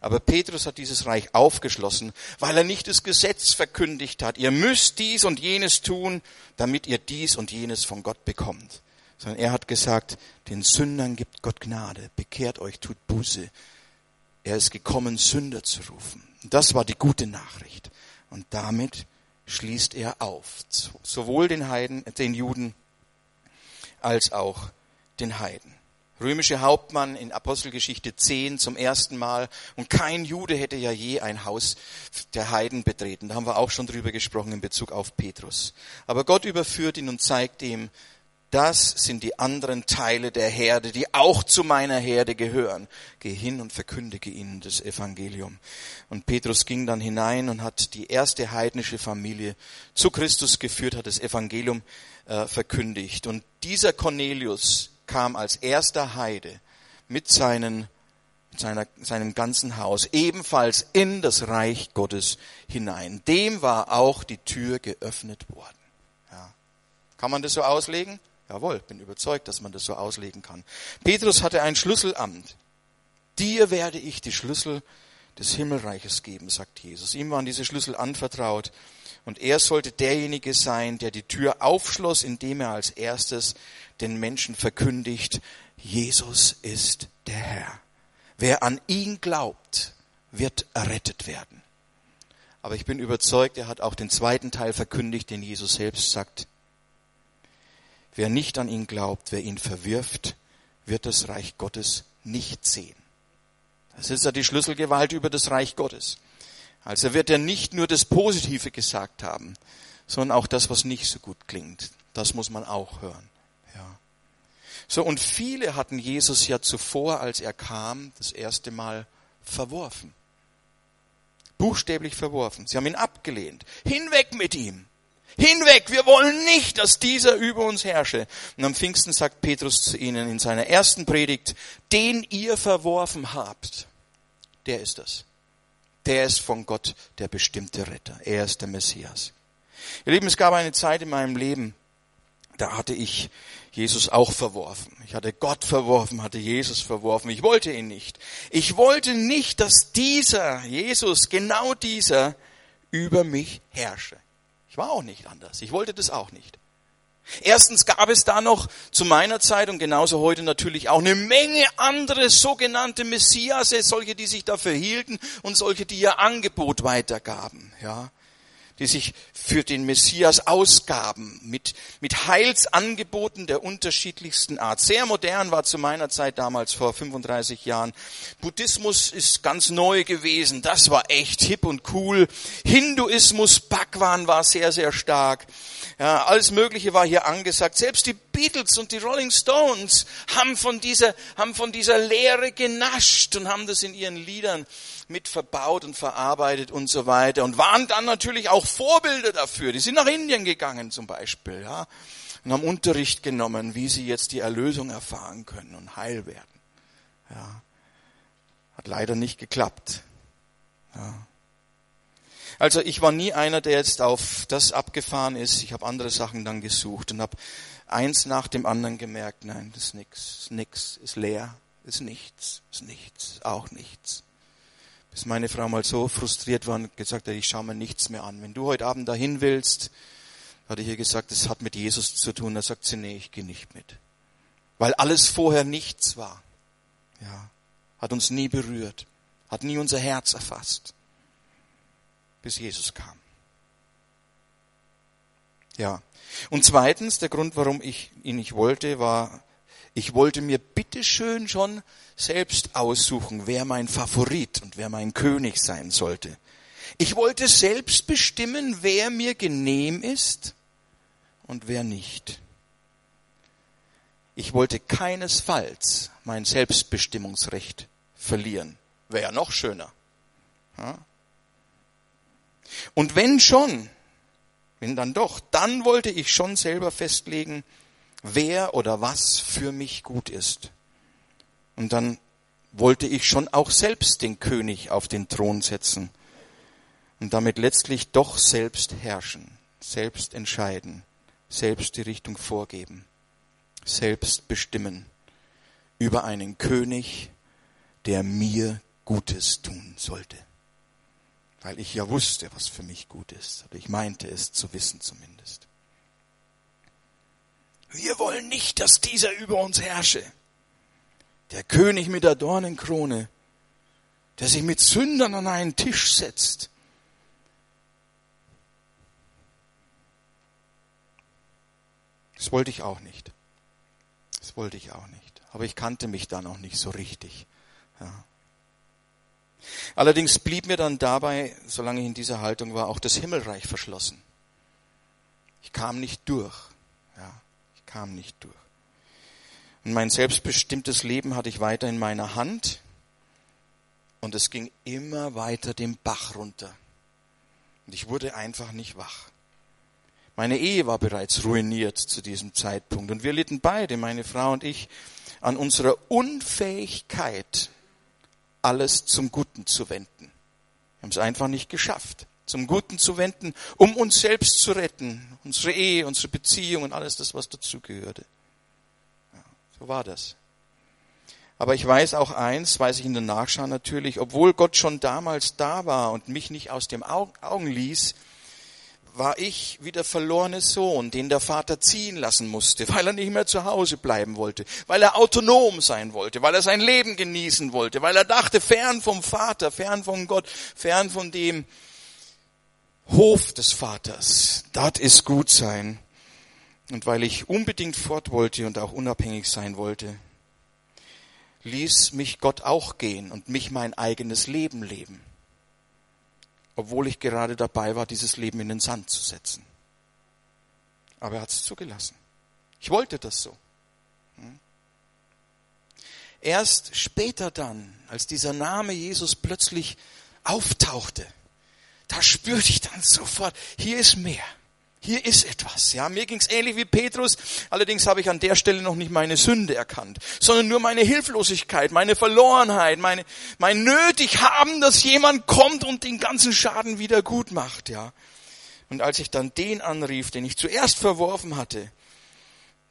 Aber Petrus hat dieses Reich aufgeschlossen, weil er nicht das Gesetz verkündigt hat. Ihr müsst dies und jenes tun, damit ihr dies und jenes von Gott bekommt. Sondern er hat gesagt, den Sündern gibt Gott Gnade, bekehrt euch, tut Buße. Er ist gekommen, Sünder zu rufen. Das war die gute Nachricht. Und damit schließt er auf. Sowohl den Heiden, den Juden, als auch den Heiden römische Hauptmann in Apostelgeschichte 10 zum ersten Mal. Und kein Jude hätte ja je ein Haus der Heiden betreten. Da haben wir auch schon drüber gesprochen in Bezug auf Petrus. Aber Gott überführt ihn und zeigt ihm, das sind die anderen Teile der Herde, die auch zu meiner Herde gehören. Geh hin und verkündige ihnen das Evangelium. Und Petrus ging dann hinein und hat die erste heidnische Familie zu Christus geführt, hat das Evangelium äh, verkündigt. Und dieser Cornelius, kam als erster Heide mit, seinen, mit seiner, seinem ganzen Haus ebenfalls in das Reich Gottes hinein. Dem war auch die Tür geöffnet worden. Ja. Kann man das so auslegen? Jawohl, bin überzeugt, dass man das so auslegen kann. Petrus hatte ein Schlüsselamt. Dir werde ich die Schlüssel des Himmelreiches geben, sagt Jesus. Ihm waren diese Schlüssel anvertraut und er sollte derjenige sein, der die Tür aufschloss, indem er als erstes den Menschen verkündigt, Jesus ist der Herr. Wer an ihn glaubt, wird errettet werden. Aber ich bin überzeugt, er hat auch den zweiten Teil verkündigt, den Jesus selbst sagt. Wer nicht an ihn glaubt, wer ihn verwirft, wird das Reich Gottes nicht sehen. Das ist ja die Schlüsselgewalt über das Reich Gottes. Also wird er nicht nur das Positive gesagt haben, sondern auch das, was nicht so gut klingt. Das muss man auch hören. Ja. So, und viele hatten Jesus ja zuvor, als er kam, das erste Mal verworfen. Buchstäblich verworfen. Sie haben ihn abgelehnt. Hinweg mit ihm. Hinweg, wir wollen nicht, dass dieser über uns herrsche. Und am Pfingsten sagt Petrus zu ihnen in seiner ersten Predigt, den ihr verworfen habt, der ist das. Der ist von Gott der bestimmte Retter. Er ist der Messias. Ihr Lieben, es gab eine Zeit in meinem Leben, da hatte ich Jesus auch verworfen. Ich hatte Gott verworfen, hatte Jesus verworfen. Ich wollte ihn nicht. Ich wollte nicht, dass dieser Jesus, genau dieser, über mich herrsche. Ich war auch nicht anders. Ich wollte das auch nicht. Erstens gab es da noch zu meiner Zeit und genauso heute natürlich auch eine Menge andere sogenannte Messiase, solche, die sich dafür hielten und solche, die ihr Angebot weitergaben, ja die sich für den Messias ausgaben, mit, mit Heilsangeboten der unterschiedlichsten Art. Sehr modern war zu meiner Zeit damals vor 35 Jahren. Buddhismus ist ganz neu gewesen, das war echt hip und cool. Hinduismus, Bhagwan war sehr, sehr stark. Ja, alles Mögliche war hier angesagt. Selbst die Beatles und die Rolling Stones haben von dieser, haben von dieser Lehre genascht und haben das in ihren Liedern mit verbaut und verarbeitet und so weiter und waren dann natürlich auch Vorbilder dafür. Die sind nach Indien gegangen zum Beispiel, ja, und haben Unterricht genommen, wie sie jetzt die Erlösung erfahren können und heil werden. Ja. Hat leider nicht geklappt. Ja. Also ich war nie einer, der jetzt auf das abgefahren ist. Ich habe andere Sachen dann gesucht und habe eins nach dem anderen gemerkt, nein, das ist nix, ist nix, ist leer, ist nichts, ist nichts, auch nichts bis meine Frau mal so frustriert war und gesagt hat, ich schaue mir nichts mehr an. Wenn du heute Abend dahin willst, hatte ich ihr gesagt, das hat mit Jesus zu tun. Da sagt sie, nee, ich gehe nicht mit. Weil alles vorher nichts war. Ja, hat uns nie berührt, hat nie unser Herz erfasst, bis Jesus kam. Ja. Und zweitens, der Grund, warum ich ihn nicht wollte, war, ich wollte mir bitteschön schon selbst aussuchen, wer mein Favorit und wer mein König sein sollte. Ich wollte selbst bestimmen, wer mir genehm ist und wer nicht. Ich wollte keinesfalls mein Selbstbestimmungsrecht verlieren. Wäre ja noch schöner. Und wenn schon, wenn dann doch, dann wollte ich schon selber festlegen, wer oder was für mich gut ist. Und dann wollte ich schon auch selbst den König auf den Thron setzen und damit letztlich doch selbst herrschen, selbst entscheiden, selbst die Richtung vorgeben, selbst bestimmen über einen König, der mir Gutes tun sollte. Weil ich ja wusste, was für mich gut ist, oder ich meinte es zu wissen zumindest. Wir wollen nicht, dass dieser über uns herrsche. Der König mit der Dornenkrone, der sich mit Sündern an einen Tisch setzt. Das wollte ich auch nicht. Das wollte ich auch nicht. Aber ich kannte mich da noch nicht so richtig. Ja. Allerdings blieb mir dann dabei, solange ich in dieser Haltung war, auch das Himmelreich verschlossen. Ich kam nicht durch. Ja kam nicht durch. Und mein selbstbestimmtes Leben hatte ich weiter in meiner Hand und es ging immer weiter den Bach runter. Und ich wurde einfach nicht wach. Meine Ehe war bereits ruiniert zu diesem Zeitpunkt und wir litten beide, meine Frau und ich, an unserer Unfähigkeit, alles zum Guten zu wenden. Wir haben es einfach nicht geschafft zum Guten zu wenden, um uns selbst zu retten, unsere Ehe, unsere Beziehung und alles das, was dazugehörte. Ja, so war das. Aber ich weiß auch eins, weiß ich in der Nachschau natürlich, obwohl Gott schon damals da war und mich nicht aus dem Augen ließ, war ich wie der verlorene Sohn, den der Vater ziehen lassen musste, weil er nicht mehr zu Hause bleiben wollte, weil er autonom sein wollte, weil er sein Leben genießen wollte, weil er dachte, fern vom Vater, fern von Gott, fern von dem Hof des Vaters, dort ist gut sein. Und weil ich unbedingt fort wollte und auch unabhängig sein wollte, ließ mich Gott auch gehen und mich mein eigenes Leben leben obwohl ich gerade dabei war, dieses Leben in den Sand zu setzen. Aber er hat es zugelassen. Ich wollte das so. Hm? Erst später dann, als dieser Name Jesus plötzlich auftauchte, da spürte ich dann sofort, hier ist mehr hier ist etwas. Ja, mir ging's ähnlich wie Petrus. Allerdings habe ich an der Stelle noch nicht meine Sünde erkannt, sondern nur meine Hilflosigkeit, meine Verlorenheit, meine, mein nötig haben, dass jemand kommt und den ganzen Schaden wieder gut macht. Ja. Und als ich dann den anrief, den ich zuerst verworfen hatte,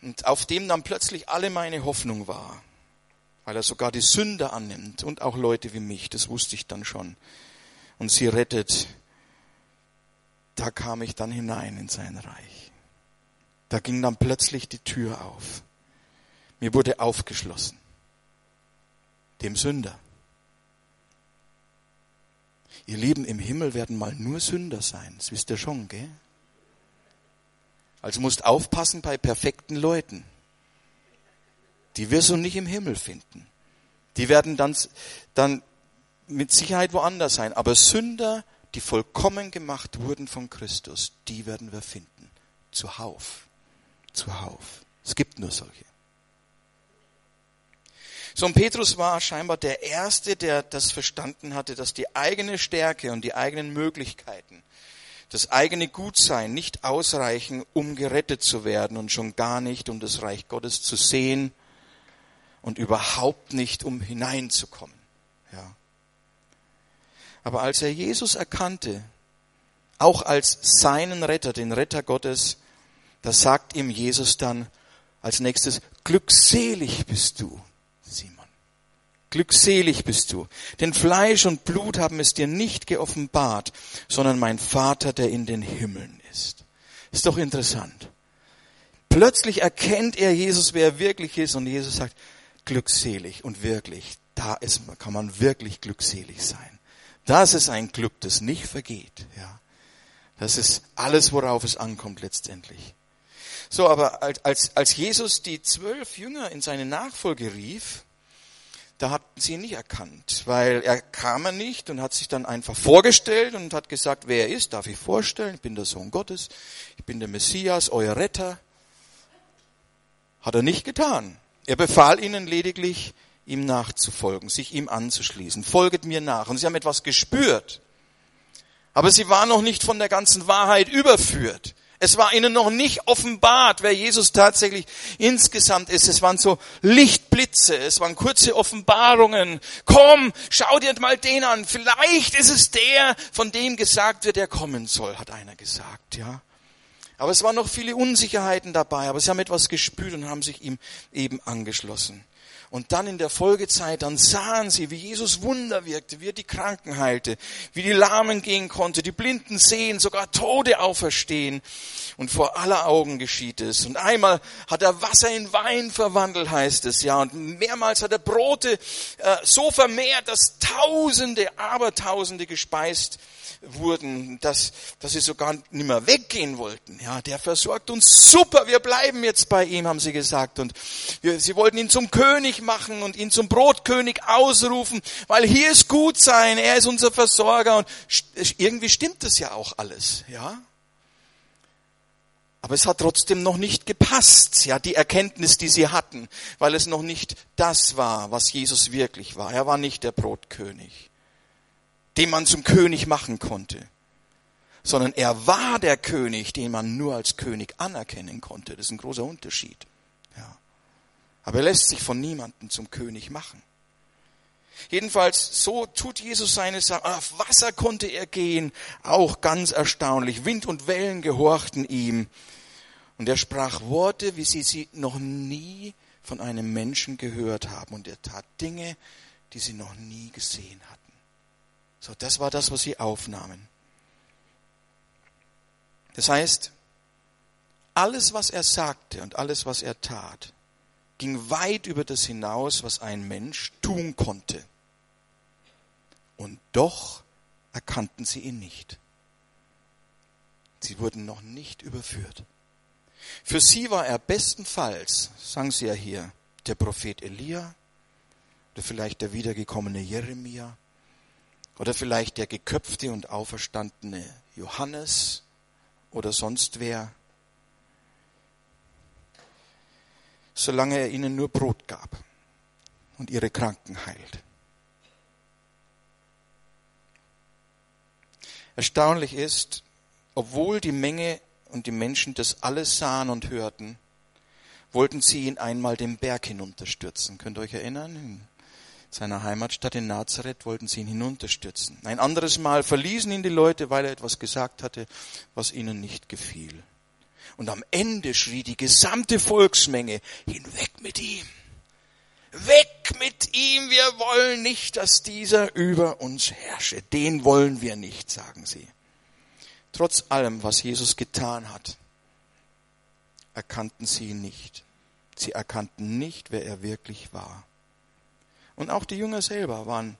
und auf dem dann plötzlich alle meine Hoffnung war, weil er sogar die Sünder annimmt und auch Leute wie mich, das wusste ich dann schon, und sie rettet, da kam ich dann hinein in sein Reich. Da ging dann plötzlich die Tür auf. Mir wurde aufgeschlossen. Dem Sünder. Ihr Lieben, im Himmel werden mal nur Sünder sein. Das wisst ihr schon, gell? Also musst aufpassen bei perfekten Leuten. Die wirst du nicht im Himmel finden. Die werden dann, dann mit Sicherheit woanders sein. Aber Sünder die vollkommen gemacht wurden von Christus, die werden wir finden. Zuhauf. Zuhauf. Es gibt nur solche. So, und Petrus war scheinbar der Erste, der das verstanden hatte, dass die eigene Stärke und die eigenen Möglichkeiten, das eigene Gutsein nicht ausreichen, um gerettet zu werden und schon gar nicht, um das Reich Gottes zu sehen und überhaupt nicht, um hineinzukommen. Ja. Aber als er Jesus erkannte, auch als seinen Retter, den Retter Gottes, da sagt ihm Jesus dann als nächstes, glückselig bist du, Simon. Glückselig bist du. Denn Fleisch und Blut haben es dir nicht geoffenbart, sondern mein Vater, der in den Himmeln ist. Ist doch interessant. Plötzlich erkennt er Jesus, wer er wirklich ist, und Jesus sagt, glückselig und wirklich, da ist, kann man wirklich glückselig sein. Das ist ein Glück, das nicht vergeht. Ja. Das ist alles, worauf es ankommt letztendlich. So, aber als, als Jesus die zwölf Jünger in seine Nachfolge rief, da hatten sie ihn nicht erkannt, weil er kam er nicht und hat sich dann einfach vorgestellt und hat gesagt, wer er ist, darf ich vorstellen, ich bin der Sohn Gottes, ich bin der Messias, euer Retter. Hat er nicht getan. Er befahl ihnen lediglich, ihm nachzufolgen, sich ihm anzuschließen. Folget mir nach. Und sie haben etwas gespürt. Aber sie waren noch nicht von der ganzen Wahrheit überführt. Es war ihnen noch nicht offenbart, wer Jesus tatsächlich insgesamt ist. Es waren so Lichtblitze, es waren kurze Offenbarungen. Komm, schau dir mal den an. Vielleicht ist es der, von dem gesagt wird, der kommen soll, hat einer gesagt, ja. Aber es waren noch viele Unsicherheiten dabei, aber sie haben etwas gespürt und haben sich ihm eben angeschlossen. Und dann in der Folgezeit, dann sahen sie, wie Jesus Wunder wirkte, wie er die Kranken heilte, wie die Lahmen gehen konnte, die Blinden sehen, sogar Tode auferstehen. Und vor aller Augen geschieht es. Und einmal hat er Wasser in Wein verwandelt, heißt es, ja. Und mehrmals hat er Brote äh, so vermehrt, dass Tausende, Abertausende gespeist wurden, dass, dass sie sogar nicht mehr weggehen wollten. Ja, der versorgt uns super, wir bleiben jetzt bei ihm, haben sie gesagt. Und wir, sie wollten ihn zum König machen und ihn zum Brotkönig ausrufen, weil hier ist gut sein, er ist unser Versorger und irgendwie stimmt das ja auch alles, ja. Aber es hat trotzdem noch nicht gepasst, ja, die Erkenntnis, die sie hatten, weil es noch nicht das war, was Jesus wirklich war. Er war nicht der Brotkönig den man zum König machen konnte, sondern er war der König, den man nur als König anerkennen konnte. Das ist ein großer Unterschied. Ja. Aber er lässt sich von niemandem zum König machen. Jedenfalls, so tut Jesus seine Sache. Auf Wasser konnte er gehen, auch ganz erstaunlich. Wind und Wellen gehorchten ihm. Und er sprach Worte, wie sie sie noch nie von einem Menschen gehört haben und er tat Dinge, die sie noch nie gesehen hatten. So, das war das, was sie aufnahmen. Das heißt, alles, was er sagte und alles, was er tat, ging weit über das hinaus, was ein Mensch tun konnte. Und doch erkannten sie ihn nicht. Sie wurden noch nicht überführt. Für sie war er bestenfalls, sagen sie ja hier, der Prophet Elia oder vielleicht der wiedergekommene Jeremia oder vielleicht der geköpfte und auferstandene Johannes oder sonst wer, solange er ihnen nur Brot gab und ihre Kranken heilt. Erstaunlich ist, obwohl die Menge und die Menschen das alles sahen und hörten, wollten sie ihn einmal den Berg hinunterstürzen. Könnt ihr euch erinnern? In seiner Heimatstadt in Nazareth wollten sie ihn hinunterstürzen. Ein anderes Mal verließen ihn die Leute, weil er etwas gesagt hatte, was ihnen nicht gefiel. Und am Ende schrie die gesamte Volksmenge, hinweg mit ihm. Weg mit ihm, wir wollen nicht, dass dieser über uns herrsche. Den wollen wir nicht, sagen sie. Trotz allem, was Jesus getan hat, erkannten sie ihn nicht. Sie erkannten nicht, wer er wirklich war. Und auch die Jünger selber waren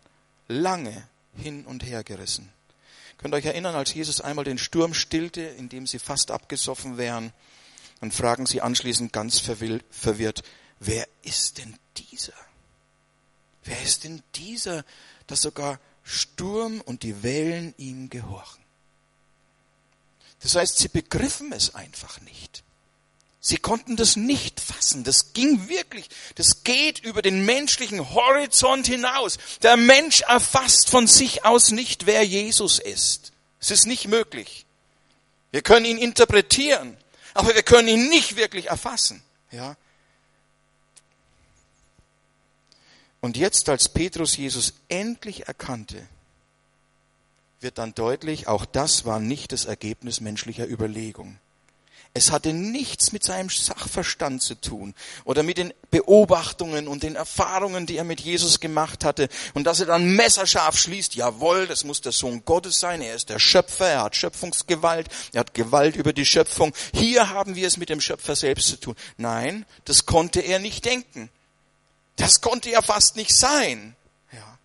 lange hin und her gerissen. Könnt ihr euch erinnern, als Jesus einmal den Sturm stillte, indem sie fast abgesoffen wären, dann fragen sie anschließend ganz verwirrt, wer ist denn dieser? Wer ist denn dieser, dass sogar Sturm und die Wellen ihm gehorchen? Das heißt, sie begriffen es einfach nicht. Sie konnten das nicht fassen. Das ging wirklich, das geht über den menschlichen Horizont hinaus. Der Mensch erfasst von sich aus nicht, wer Jesus ist. Es ist nicht möglich. Wir können ihn interpretieren, aber wir können ihn nicht wirklich erfassen. Ja? Und jetzt, als Petrus Jesus endlich erkannte, wird dann deutlich, auch das war nicht das Ergebnis menschlicher Überlegung. Es hatte nichts mit seinem Sachverstand zu tun oder mit den Beobachtungen und den Erfahrungen, die er mit Jesus gemacht hatte. Und dass er dann messerscharf schließt, jawohl, das muss der Sohn Gottes sein, er ist der Schöpfer, er hat Schöpfungsgewalt, er hat Gewalt über die Schöpfung. Hier haben wir es mit dem Schöpfer selbst zu tun. Nein, das konnte er nicht denken. Das konnte ja fast nicht sein. Ja.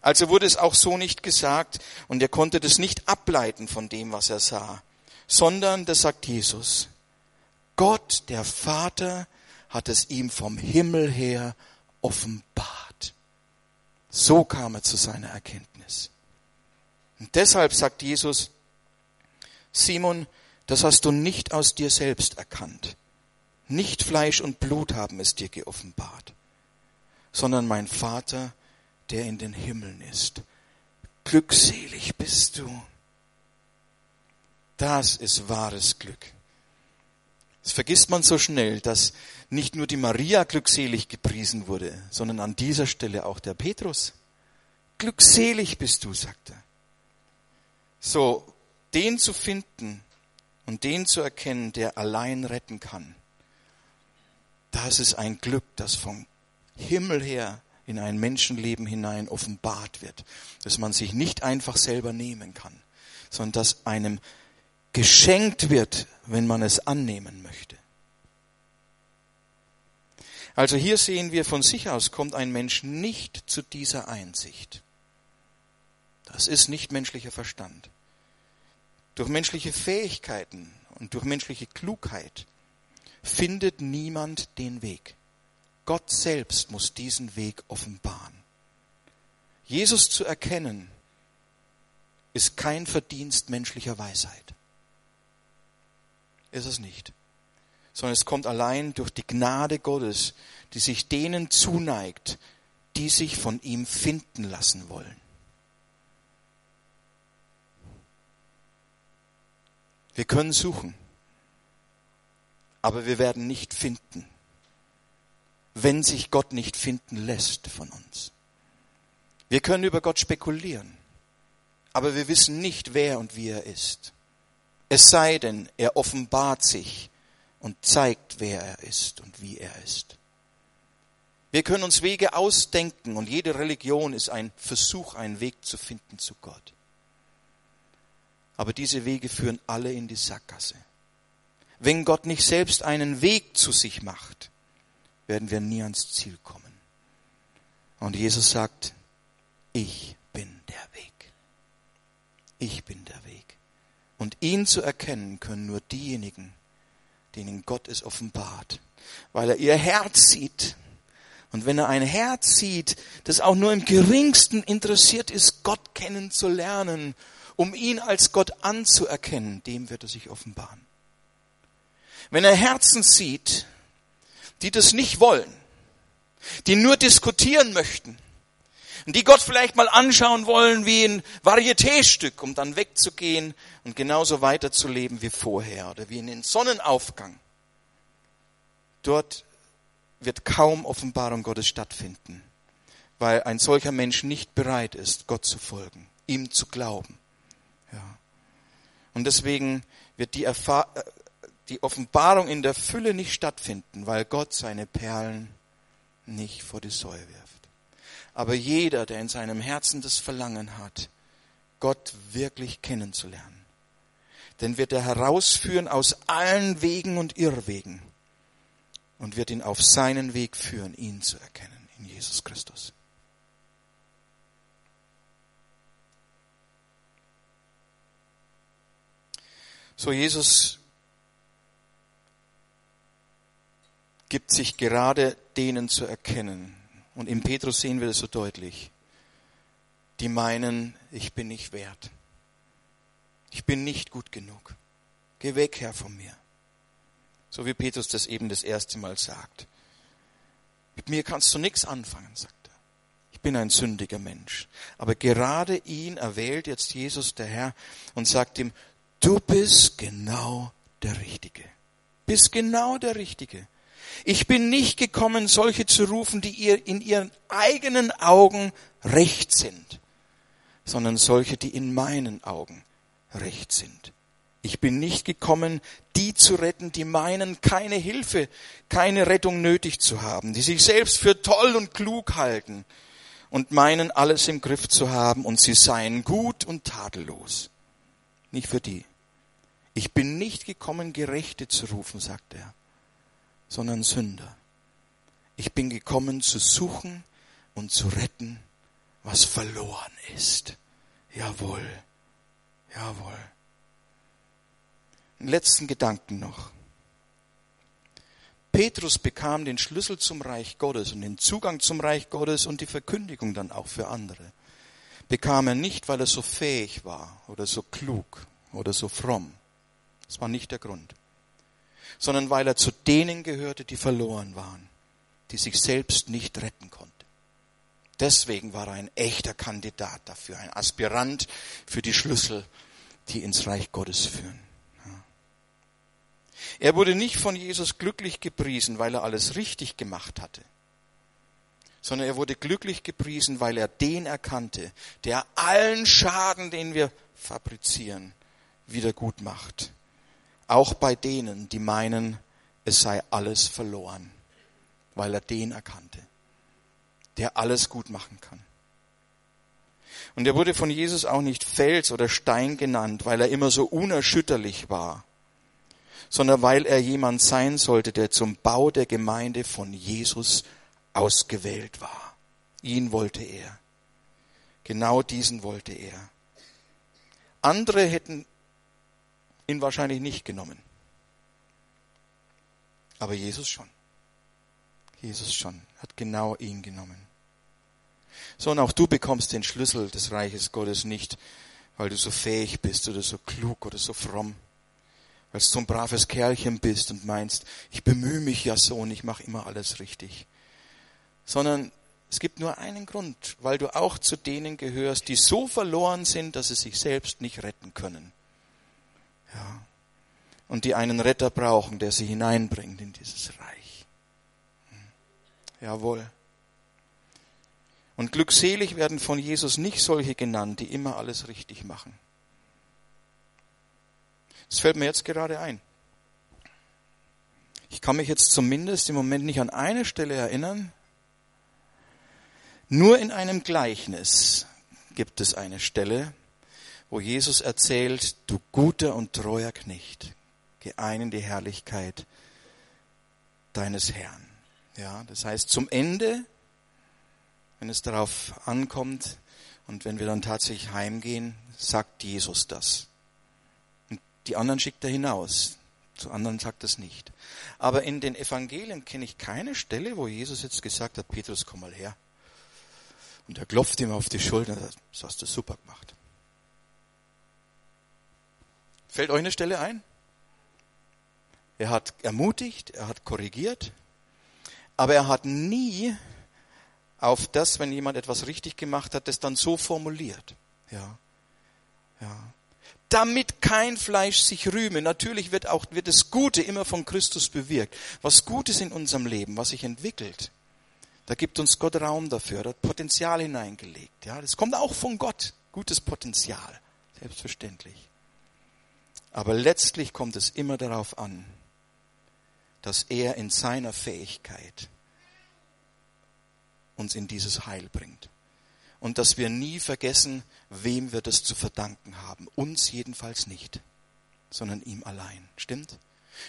Also wurde es auch so nicht gesagt und er konnte das nicht ableiten von dem, was er sah, sondern, das sagt Jesus, Gott, der Vater, hat es ihm vom Himmel her offenbart. So kam er zu seiner Erkenntnis. Und deshalb sagt Jesus, Simon, das hast du nicht aus dir selbst erkannt. Nicht Fleisch und Blut haben es dir geoffenbart, sondern mein Vater, der in den Himmeln ist. Glückselig bist du. Das ist wahres Glück. Das vergisst man so schnell, dass nicht nur die Maria glückselig gepriesen wurde, sondern an dieser Stelle auch der Petrus. Glückselig bist du, sagt er. So, den zu finden und den zu erkennen, der allein retten kann, das ist ein Glück, das vom Himmel her in ein Menschenleben hinein offenbart wird, dass man sich nicht einfach selber nehmen kann, sondern dass einem geschenkt wird, wenn man es annehmen möchte. Also hier sehen wir, von sich aus kommt ein Mensch nicht zu dieser Einsicht. Das ist nicht menschlicher Verstand. Durch menschliche Fähigkeiten und durch menschliche Klugheit findet niemand den Weg. Gott selbst muss diesen Weg offenbaren. Jesus zu erkennen, ist kein Verdienst menschlicher Weisheit. Ist es nicht. Sondern es kommt allein durch die Gnade Gottes, die sich denen zuneigt, die sich von ihm finden lassen wollen. Wir können suchen, aber wir werden nicht finden wenn sich Gott nicht finden lässt von uns. Wir können über Gott spekulieren, aber wir wissen nicht, wer und wie er ist. Es sei denn, er offenbart sich und zeigt, wer er ist und wie er ist. Wir können uns Wege ausdenken und jede Religion ist ein Versuch, einen Weg zu finden zu Gott. Aber diese Wege führen alle in die Sackgasse. Wenn Gott nicht selbst einen Weg zu sich macht, werden wir nie ans Ziel kommen. Und Jesus sagt, ich bin der Weg. Ich bin der Weg. Und ihn zu erkennen können nur diejenigen, denen Gott es offenbart, weil er ihr Herz sieht. Und wenn er ein Herz sieht, das auch nur im geringsten interessiert ist, Gott kennenzulernen, um ihn als Gott anzuerkennen, dem wird er sich offenbaren. Wenn er Herzen sieht, die das nicht wollen, die nur diskutieren möchten, und die Gott vielleicht mal anschauen wollen wie ein Varietéstück, um dann wegzugehen und genauso weiterzuleben wie vorher oder wie in den Sonnenaufgang. Dort wird kaum Offenbarung Gottes stattfinden, weil ein solcher Mensch nicht bereit ist, Gott zu folgen, ihm zu glauben. Ja. Und deswegen wird die, Erfahr die Offenbarung in der Fülle nicht stattfinden, weil Gott seine Perlen nicht vor die Säue wirft. Aber jeder, der in seinem Herzen das Verlangen hat, Gott wirklich kennenzulernen, den wird er herausführen aus allen Wegen und Irrwegen und wird ihn auf seinen Weg führen, ihn zu erkennen in Jesus Christus. So Jesus gibt sich gerade denen zu erkennen, und im Petrus sehen wir das so deutlich. Die meinen, ich bin nicht wert. Ich bin nicht gut genug. Geh weg, Herr, von mir. So wie Petrus das eben das erste Mal sagt. Mit mir kannst du nichts anfangen, sagt er. Ich bin ein sündiger Mensch. Aber gerade ihn erwählt jetzt Jesus, der Herr, und sagt ihm, du bist genau der Richtige. Bist genau der Richtige. Ich bin nicht gekommen, solche zu rufen, die ihr in ihren eigenen Augen recht sind, sondern solche, die in meinen Augen recht sind. Ich bin nicht gekommen, die zu retten, die meinen, keine Hilfe, keine Rettung nötig zu haben, die sich selbst für toll und klug halten und meinen, alles im Griff zu haben und sie seien gut und tadellos. Nicht für die. Ich bin nicht gekommen, Gerechte zu rufen, sagt er, sondern Sünder. Ich bin gekommen zu suchen und zu retten, was verloren ist. Jawohl, jawohl. Einen letzten Gedanken noch. Petrus bekam den Schlüssel zum Reich Gottes und den Zugang zum Reich Gottes und die Verkündigung dann auch für andere. Bekam er nicht, weil er so fähig war oder so klug oder so fromm. Das war nicht der Grund sondern weil er zu denen gehörte, die verloren waren, die sich selbst nicht retten konnten. Deswegen war er ein echter Kandidat dafür, ein Aspirant für die Schlüssel, die ins Reich Gottes führen. Er wurde nicht von Jesus glücklich gepriesen, weil er alles richtig gemacht hatte, sondern er wurde glücklich gepriesen, weil er den erkannte, der allen Schaden, den wir fabrizieren, wieder gut macht auch bei denen, die meinen, es sei alles verloren, weil er den erkannte, der alles gut machen kann. Und er wurde von Jesus auch nicht Fels oder Stein genannt, weil er immer so unerschütterlich war, sondern weil er jemand sein sollte, der zum Bau der Gemeinde von Jesus ausgewählt war. Ihn wollte er. Genau diesen wollte er. Andere hätten ihn wahrscheinlich nicht genommen. Aber Jesus schon. Jesus schon hat genau ihn genommen. So, und auch du bekommst den Schlüssel des Reiches Gottes nicht, weil du so fähig bist oder so klug oder so fromm, weil du so ein braves Kerlchen bist und meinst, ich bemühe mich ja so und ich mache immer alles richtig. Sondern es gibt nur einen Grund, weil du auch zu denen gehörst, die so verloren sind, dass sie sich selbst nicht retten können. Ja. Und die einen Retter brauchen, der sie hineinbringt in dieses Reich. Hm. Jawohl. Und glückselig werden von Jesus nicht solche genannt, die immer alles richtig machen. Das fällt mir jetzt gerade ein. Ich kann mich jetzt zumindest im Moment nicht an eine Stelle erinnern, Nur in einem Gleichnis gibt es eine Stelle, wo Jesus erzählt, du guter und treuer Knecht, geh ein in die Herrlichkeit deines Herrn. Ja, das heißt, zum Ende, wenn es darauf ankommt und wenn wir dann tatsächlich heimgehen, sagt Jesus das. Und die anderen schickt er hinaus. Zu anderen sagt es nicht. Aber in den Evangelien kenne ich keine Stelle, wo Jesus jetzt gesagt hat, Petrus, komm mal her. Und er klopft ihm auf die Schulter und sagt, das hast du super gemacht. Fällt euch eine Stelle ein? Er hat ermutigt, er hat korrigiert, aber er hat nie auf das, wenn jemand etwas richtig gemacht hat, das dann so formuliert. Ja. Ja. Damit kein Fleisch sich rühme. Natürlich wird auch, wird das Gute immer von Christus bewirkt. Was Gutes in unserem Leben, was sich entwickelt, da gibt uns Gott Raum dafür, da hat Potenzial hineingelegt. Ja, das kommt auch von Gott. Gutes Potenzial. Selbstverständlich. Aber letztlich kommt es immer darauf an, dass er in seiner Fähigkeit uns in dieses Heil bringt. Und dass wir nie vergessen, wem wir das zu verdanken haben. Uns jedenfalls nicht, sondern ihm allein. Stimmt?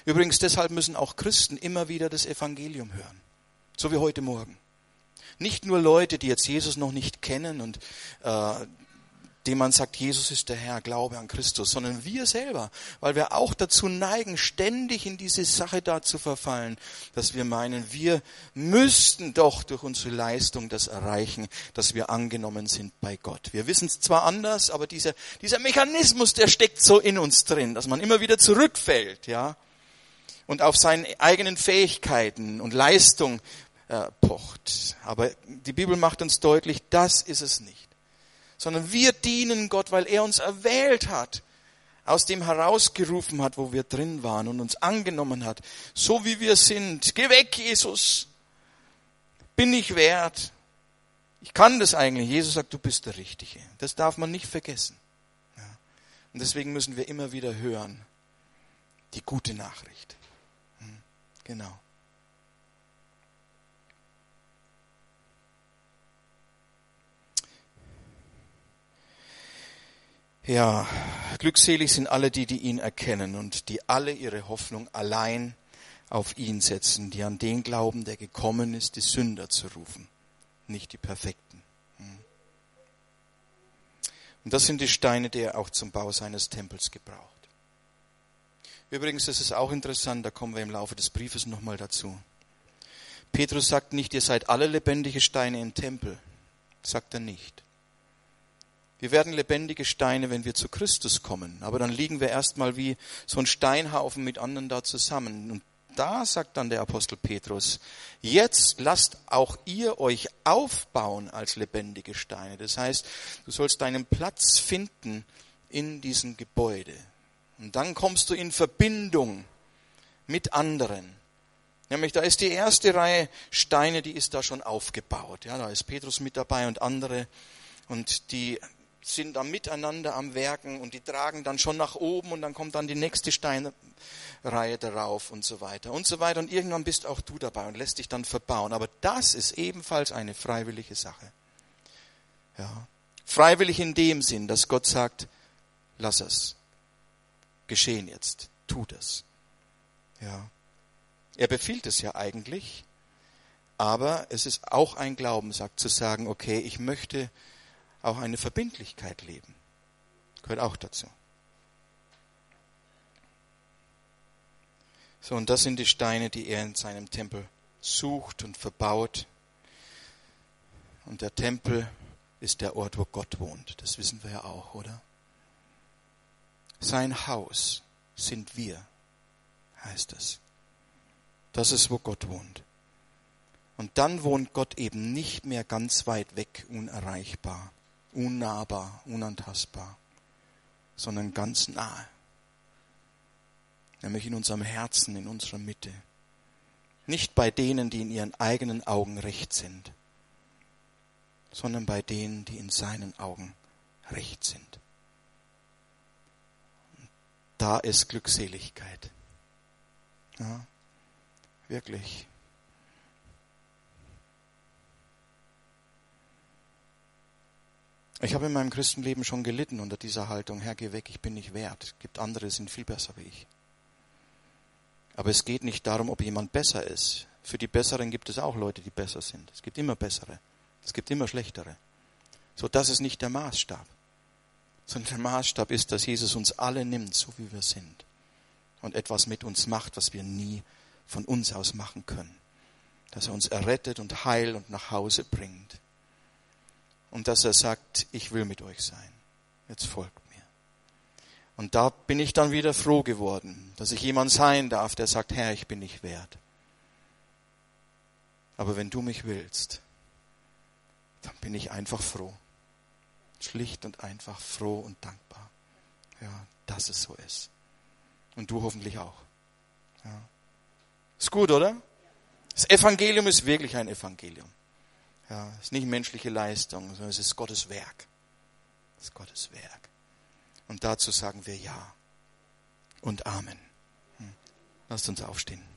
Übrigens, deshalb müssen auch Christen immer wieder das Evangelium hören. So wie heute Morgen. Nicht nur Leute, die jetzt Jesus noch nicht kennen und äh, dem man sagt, Jesus ist der Herr, Glaube an Christus, sondern wir selber, weil wir auch dazu neigen, ständig in diese Sache da zu verfallen, dass wir meinen, wir müssten doch durch unsere Leistung das erreichen, dass wir angenommen sind bei Gott. Wir wissen es zwar anders, aber dieser, dieser Mechanismus, der steckt so in uns drin, dass man immer wieder zurückfällt, ja, und auf seinen eigenen Fähigkeiten und Leistung äh, pocht. Aber die Bibel macht uns deutlich, das ist es nicht. Sondern wir dienen Gott, weil er uns erwählt hat, aus dem herausgerufen hat, wo wir drin waren und uns angenommen hat, so wie wir sind. Geh weg, Jesus. Bin ich wert. Ich kann das eigentlich. Jesus sagt, du bist der Richtige. Das darf man nicht vergessen. Und deswegen müssen wir immer wieder hören, die gute Nachricht. Hm. Genau. Ja, glückselig sind alle die, die ihn erkennen und die alle ihre Hoffnung allein auf ihn setzen, die an den glauben, der gekommen ist, die Sünder zu rufen, nicht die Perfekten. Hm. Und das sind die Steine, die er auch zum Bau seines Tempels gebraucht. Übrigens, das ist auch interessant, da kommen wir im Laufe des Briefes nochmal dazu. Petrus sagt nicht, ihr seid alle lebendige Steine im Tempel. Sagt er nicht. Wir werden lebendige Steine, wenn wir zu Christus kommen. Aber dann liegen wir erstmal wie so ein Steinhaufen mit anderen da zusammen. Und da sagt dann der Apostel Petrus, jetzt lasst auch ihr euch aufbauen als lebendige Steine. Das heißt, du sollst deinen Platz finden in diesem Gebäude. Und dann kommst du in Verbindung mit anderen. Nämlich da ist die erste Reihe Steine, die ist da schon aufgebaut. Ja, da ist Petrus mit dabei und andere. Und die sind da miteinander am Werken und die tragen dann schon nach oben und dann kommt dann die nächste Steinreihe darauf und so weiter und so weiter. Und irgendwann bist auch du dabei und lässt dich dann verbauen. Aber das ist ebenfalls eine freiwillige Sache. Ja. Freiwillig in dem Sinn, dass Gott sagt, lass es geschehen jetzt, tu das. Ja. Er befiehlt es ja eigentlich, aber es ist auch ein Glaubensakt zu sagen, okay, ich möchte auch eine Verbindlichkeit leben. Gehört auch dazu. So, und das sind die Steine, die er in seinem Tempel sucht und verbaut. Und der Tempel ist der Ort, wo Gott wohnt. Das wissen wir ja auch, oder? Sein Haus sind wir, heißt es. Das ist, wo Gott wohnt. Und dann wohnt Gott eben nicht mehr ganz weit weg, unerreichbar, unnahbar, unantastbar, sondern ganz nahe. Nämlich in unserem Herzen, in unserer Mitte. Nicht bei denen, die in ihren eigenen Augen recht sind, sondern bei denen, die in seinen Augen recht sind. Da ist Glückseligkeit. Ja, wirklich. Ich habe in meinem Christenleben schon gelitten unter dieser Haltung, Herr, geh weg, ich bin nicht wert. Es gibt andere, die sind viel besser wie ich. Aber es geht nicht darum, ob jemand besser ist. Für die Besseren gibt es auch Leute, die besser sind. Es gibt immer bessere. Es gibt immer schlechtere. So, das ist nicht der Maßstab. Sondern der Maßstab ist, dass Jesus uns alle nimmt, so wie wir sind. Und etwas mit uns macht, was wir nie von uns aus machen können. Dass er uns errettet und heilt und nach Hause bringt. Und dass er sagt, ich will mit euch sein. Jetzt folgt mir. Und da bin ich dann wieder froh geworden, dass ich jemand sein darf, der sagt, Herr, ich bin nicht wert. Aber wenn du mich willst, dann bin ich einfach froh. Schlicht und einfach froh und dankbar. Ja, dass es so ist. Und du hoffentlich auch. Ja. Ist gut, oder? Das Evangelium ist wirklich ein Evangelium. Ja, es ist nicht menschliche Leistung, sondern es ist Gottes Werk. Es ist Gottes Werk. Und dazu sagen wir Ja und Amen. Hm. Lasst uns aufstehen.